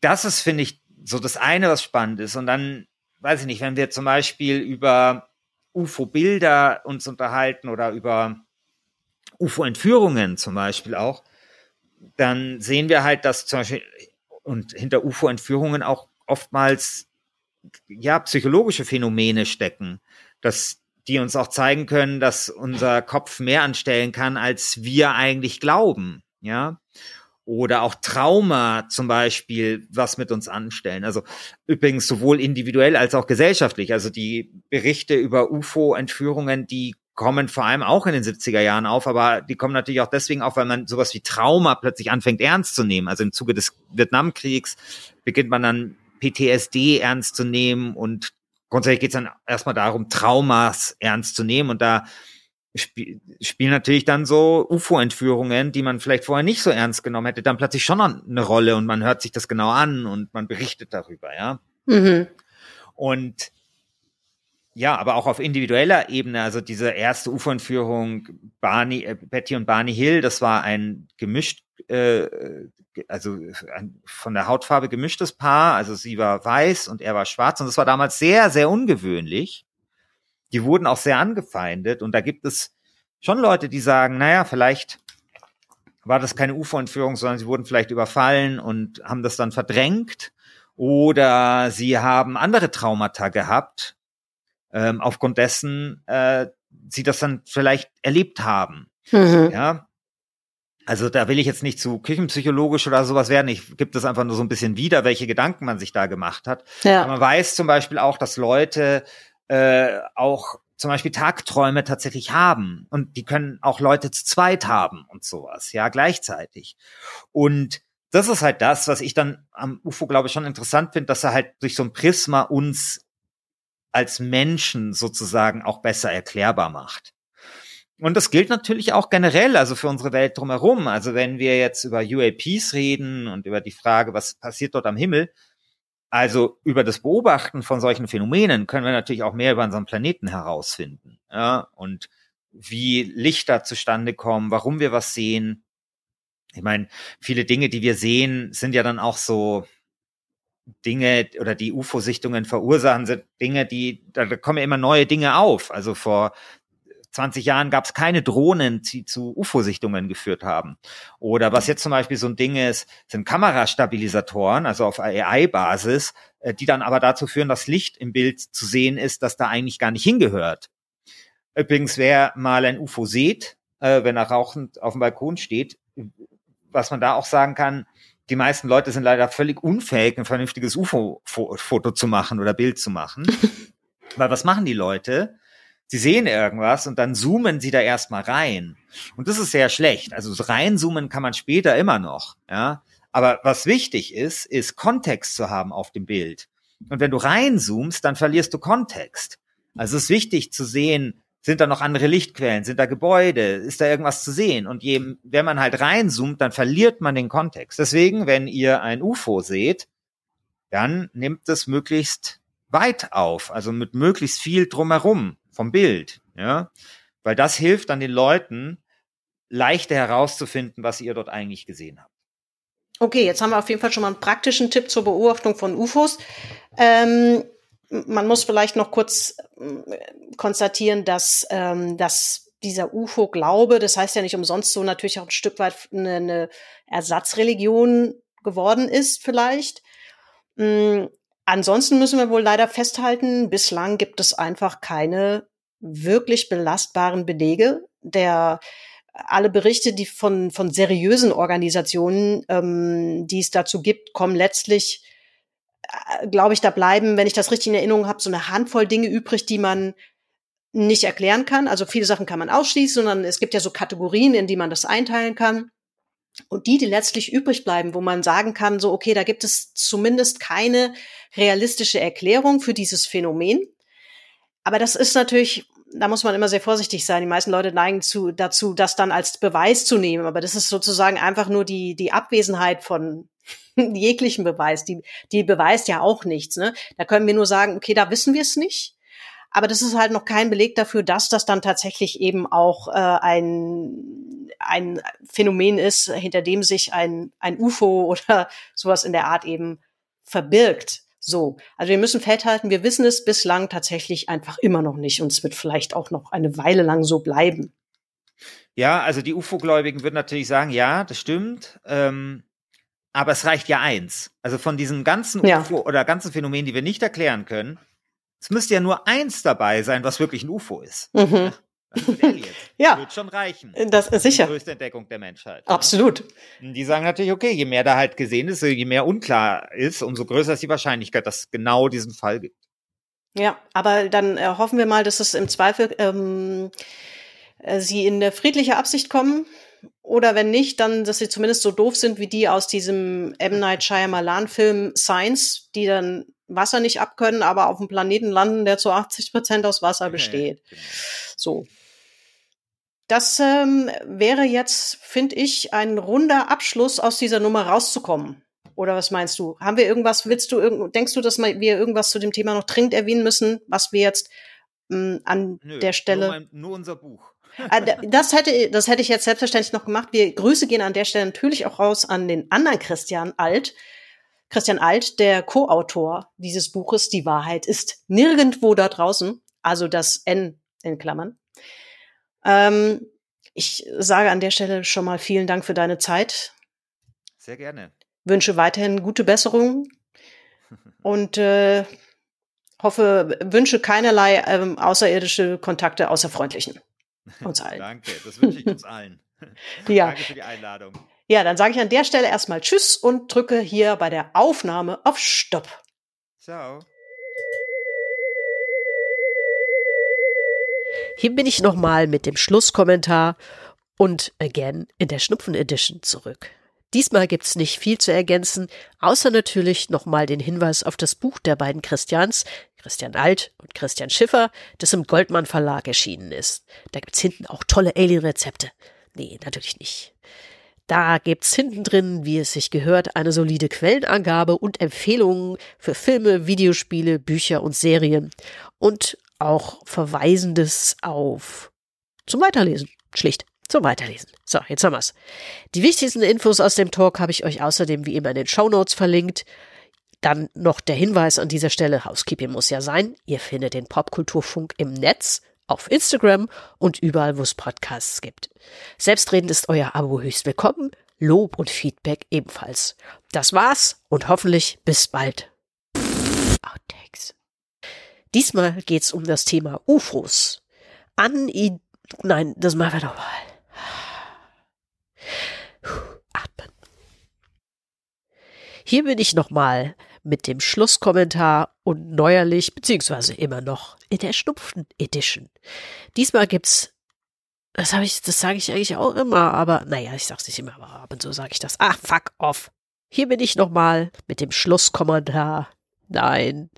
das ist, finde ich, so das eine, was spannend ist. Und dann, weiß ich nicht, wenn wir zum Beispiel über UFO-Bilder uns unterhalten oder über UFO-Entführungen zum Beispiel auch, dann sehen wir halt, dass zum Beispiel und hinter UFO-Entführungen auch oftmals ja psychologische Phänomene stecken, dass die uns auch zeigen können, dass unser Kopf mehr anstellen kann, als wir eigentlich glauben, ja oder auch Trauma zum Beispiel was mit uns anstellen. Also übrigens sowohl individuell als auch gesellschaftlich. Also die Berichte über UFO-Entführungen, die kommen vor allem auch in den 70er Jahren auf, aber die kommen natürlich auch deswegen auf, weil man sowas wie Trauma plötzlich anfängt ernst zu nehmen. Also im Zuge des Vietnamkriegs beginnt man dann PTSD ernst zu nehmen und grundsätzlich geht es dann erstmal darum, Traumas ernst zu nehmen und da spiel, spielen natürlich dann so UFO-Entführungen, die man vielleicht vorher nicht so ernst genommen hätte, dann plötzlich schon eine Rolle und man hört sich das genau an und man berichtet darüber, ja. Mhm. Und ja, aber auch auf individueller Ebene, also diese erste UFO-Entführung, Barney, äh, Betty und Barney Hill, das war ein gemischt, äh, also ein, von der Hautfarbe gemischtes Paar, also sie war weiß und er war schwarz und das war damals sehr, sehr ungewöhnlich die wurden auch sehr angefeindet und da gibt es schon Leute, die sagen, naja, vielleicht war das keine UFO-Entführung, sondern sie wurden vielleicht überfallen und haben das dann verdrängt oder sie haben andere Traumata gehabt, ähm, aufgrund dessen äh, sie das dann vielleicht erlebt haben. Mhm. Ja, also da will ich jetzt nicht zu küchenpsychologisch oder sowas werden. Ich gibt es einfach nur so ein bisschen wieder, welche Gedanken man sich da gemacht hat. Ja. man weiß zum Beispiel auch, dass Leute äh, auch zum Beispiel Tagträume tatsächlich haben und die können auch Leute zu zweit haben und sowas, ja, gleichzeitig. Und das ist halt das, was ich dann am UFO, glaube ich, schon interessant finde, dass er halt durch so ein Prisma uns als Menschen sozusagen auch besser erklärbar macht. Und das gilt natürlich auch generell, also für unsere Welt drumherum. Also wenn wir jetzt über UAPs reden und über die Frage, was passiert dort am Himmel, also über das Beobachten von solchen Phänomenen können wir natürlich auch mehr über unseren Planeten herausfinden. Ja, und wie Lichter zustande kommen, warum wir was sehen. Ich meine, viele Dinge, die wir sehen, sind ja dann auch so Dinge oder die UFO-Sichtungen verursachen, sind Dinge, die, da kommen ja immer neue Dinge auf. Also vor 20 Jahren gab es keine Drohnen, die zu UFO-Sichtungen geführt haben. Oder was jetzt zum Beispiel so ein Ding ist, sind Kamerastabilisatoren, also auf AI-Basis, äh, die dann aber dazu führen, dass Licht im Bild zu sehen ist, das da eigentlich gar nicht hingehört. Übrigens, wer mal ein UFO sieht, äh, wenn er rauchend auf dem Balkon steht, was man da auch sagen kann, die meisten Leute sind leider völlig unfähig, ein vernünftiges UFO-Foto zu machen oder Bild zu machen. Weil was machen die Leute? Sie sehen irgendwas und dann zoomen sie da erstmal rein. Und das ist sehr schlecht. Also reinzoomen kann man später immer noch, ja. Aber was wichtig ist, ist Kontext zu haben auf dem Bild. Und wenn du reinzoomst, dann verlierst du Kontext. Also es ist wichtig zu sehen, sind da noch andere Lichtquellen, sind da Gebäude, ist da irgendwas zu sehen? Und je, wenn man halt reinzoomt, dann verliert man den Kontext. Deswegen, wenn ihr ein UFO seht, dann nimmt es möglichst weit auf, also mit möglichst viel drumherum vom Bild, ja, weil das hilft dann den Leuten leichter herauszufinden, was ihr dort eigentlich gesehen habt. Okay, jetzt haben wir auf jeden Fall schon mal einen praktischen Tipp zur Beobachtung von UFOs. Ähm, man muss vielleicht noch kurz äh, konstatieren, dass, ähm, dass dieser UFO-Glaube, das heißt ja nicht umsonst so natürlich auch ein Stück weit eine, eine Ersatzreligion geworden ist, vielleicht. Mm, ansonsten müssen wir wohl leider festhalten, bislang gibt es einfach keine wirklich belastbaren Belege. Der alle Berichte, die von von seriösen Organisationen, ähm, die es dazu gibt, kommen letztlich, äh, glaube ich, da bleiben, wenn ich das richtig in Erinnerung habe, so eine Handvoll Dinge übrig, die man nicht erklären kann. Also viele Sachen kann man ausschließen, sondern es gibt ja so Kategorien, in die man das einteilen kann. Und die, die letztlich übrig bleiben, wo man sagen kann, so, okay, da gibt es zumindest keine realistische Erklärung für dieses Phänomen. Aber das ist natürlich, da muss man immer sehr vorsichtig sein. Die meisten Leute neigen zu, dazu, das dann als Beweis zu nehmen. Aber das ist sozusagen einfach nur die, die Abwesenheit von jeglichen Beweis. Die, die beweist ja auch nichts. Ne? Da können wir nur sagen, okay, da wissen wir es nicht. Aber das ist halt noch kein Beleg dafür, dass das dann tatsächlich eben auch äh, ein, ein Phänomen ist, hinter dem sich ein, ein UFO oder sowas in der Art eben verbirgt. So, also wir müssen festhalten, wir wissen es bislang tatsächlich einfach immer noch nicht und es wird vielleicht auch noch eine Weile lang so bleiben. Ja, also die UFO-Gläubigen würden natürlich sagen, ja, das stimmt. Ähm, aber es reicht ja eins. Also von diesen ganzen ja. UFO oder ganzen Phänomenen, die wir nicht erklären können, es müsste ja nur eins dabei sein, was wirklich ein UFO ist. Mhm. Ja. Wird schon reichen. Das ist sicher. Die größte Entdeckung der Menschheit. Absolut. Ja? Die sagen natürlich, okay, je mehr da halt gesehen ist, je mehr unklar ist, umso größer ist die Wahrscheinlichkeit, dass es genau diesen Fall gibt. Ja, aber dann äh, hoffen wir mal, dass es im Zweifel ähm, äh, sie in eine friedliche Absicht kommen. Oder wenn nicht, dann, dass sie zumindest so doof sind wie die aus diesem M. Night Shyamalan-Film Science, die dann Wasser nicht abkönnen, aber auf dem Planeten landen, der zu 80 Prozent aus Wasser besteht. Genau. So. Das ähm, wäre jetzt, finde ich, ein runder Abschluss aus dieser Nummer rauszukommen. Oder was meinst du? Haben wir irgendwas, willst du, denkst du, dass wir irgendwas zu dem Thema noch dringend erwähnen müssen, was wir jetzt mh, hm, an Nö, der Stelle. Nur, mein, nur unser Buch. Ah, das hätte, das hätte ich jetzt selbstverständlich noch gemacht. Wir Grüße gehen an der Stelle natürlich auch raus an den anderen Christian Alt. Christian Alt, der Co-Autor dieses Buches Die Wahrheit ist nirgendwo da draußen. Also das N in Klammern. Ähm, ich sage an der Stelle schon mal vielen Dank für deine Zeit. Sehr gerne. Wünsche weiterhin gute Besserung und äh, hoffe, wünsche keinerlei ähm, außerirdische Kontakte außer freundlichen. Uns allen. Danke, das wünsche ich uns allen. ja. Danke für die Einladung. Ja, dann sage ich an der Stelle erstmal Tschüss und drücke hier bei der Aufnahme auf Stopp. Ciao. Hier bin ich nochmal mit dem Schlusskommentar und again in der Schnupfen Edition zurück. Diesmal gibt's nicht viel zu ergänzen, außer natürlich nochmal den Hinweis auf das Buch der beiden Christians, Christian Alt und Christian Schiffer, das im Goldmann Verlag erschienen ist. Da gibt's hinten auch tolle Alien-Rezepte. Nee, natürlich nicht. Da gibt's hinten drin, wie es sich gehört, eine solide Quellenangabe und Empfehlungen für Filme, Videospiele, Bücher und Serien und auch Verweisendes auf zum Weiterlesen. Schlicht zum Weiterlesen. So, jetzt haben wir's. Die wichtigsten Infos aus dem Talk habe ich euch außerdem wie immer in den Show Notes verlinkt. Dann noch der Hinweis an dieser Stelle, Housekeeping muss ja sein. Ihr findet den Popkulturfunk im Netz auf Instagram und überall, wo es Podcasts gibt. Selbstredend ist euer Abo höchst willkommen, Lob und Feedback ebenfalls. Das war's und hoffentlich bis bald. Outtakes. Diesmal geht's um das Thema UFOs. An Nein, das machen wir nochmal. Atmen. Hier bin ich nochmal mit dem Schlusskommentar und neuerlich, beziehungsweise immer noch in der Schnupfen Edition. Diesmal gibt's, das habe ich, das sage ich eigentlich auch immer, aber naja, ich sag's nicht immer, aber ab und zu sage ich das. Ah, fuck off. Hier bin ich nochmal mit dem Schlusskommentar. Nein,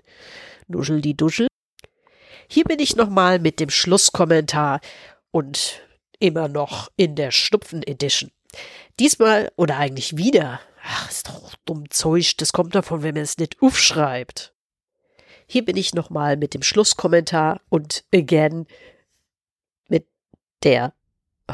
nuschel die Duschel. Hier bin ich nochmal mit dem Schlusskommentar und immer noch in der Schnupfen Edition. Diesmal oder eigentlich wieder Ach, ist doch dumm Zeug, das kommt davon, wenn man es nicht aufschreibt. Hier bin ich nochmal mit dem Schlusskommentar und again mit der. Oh.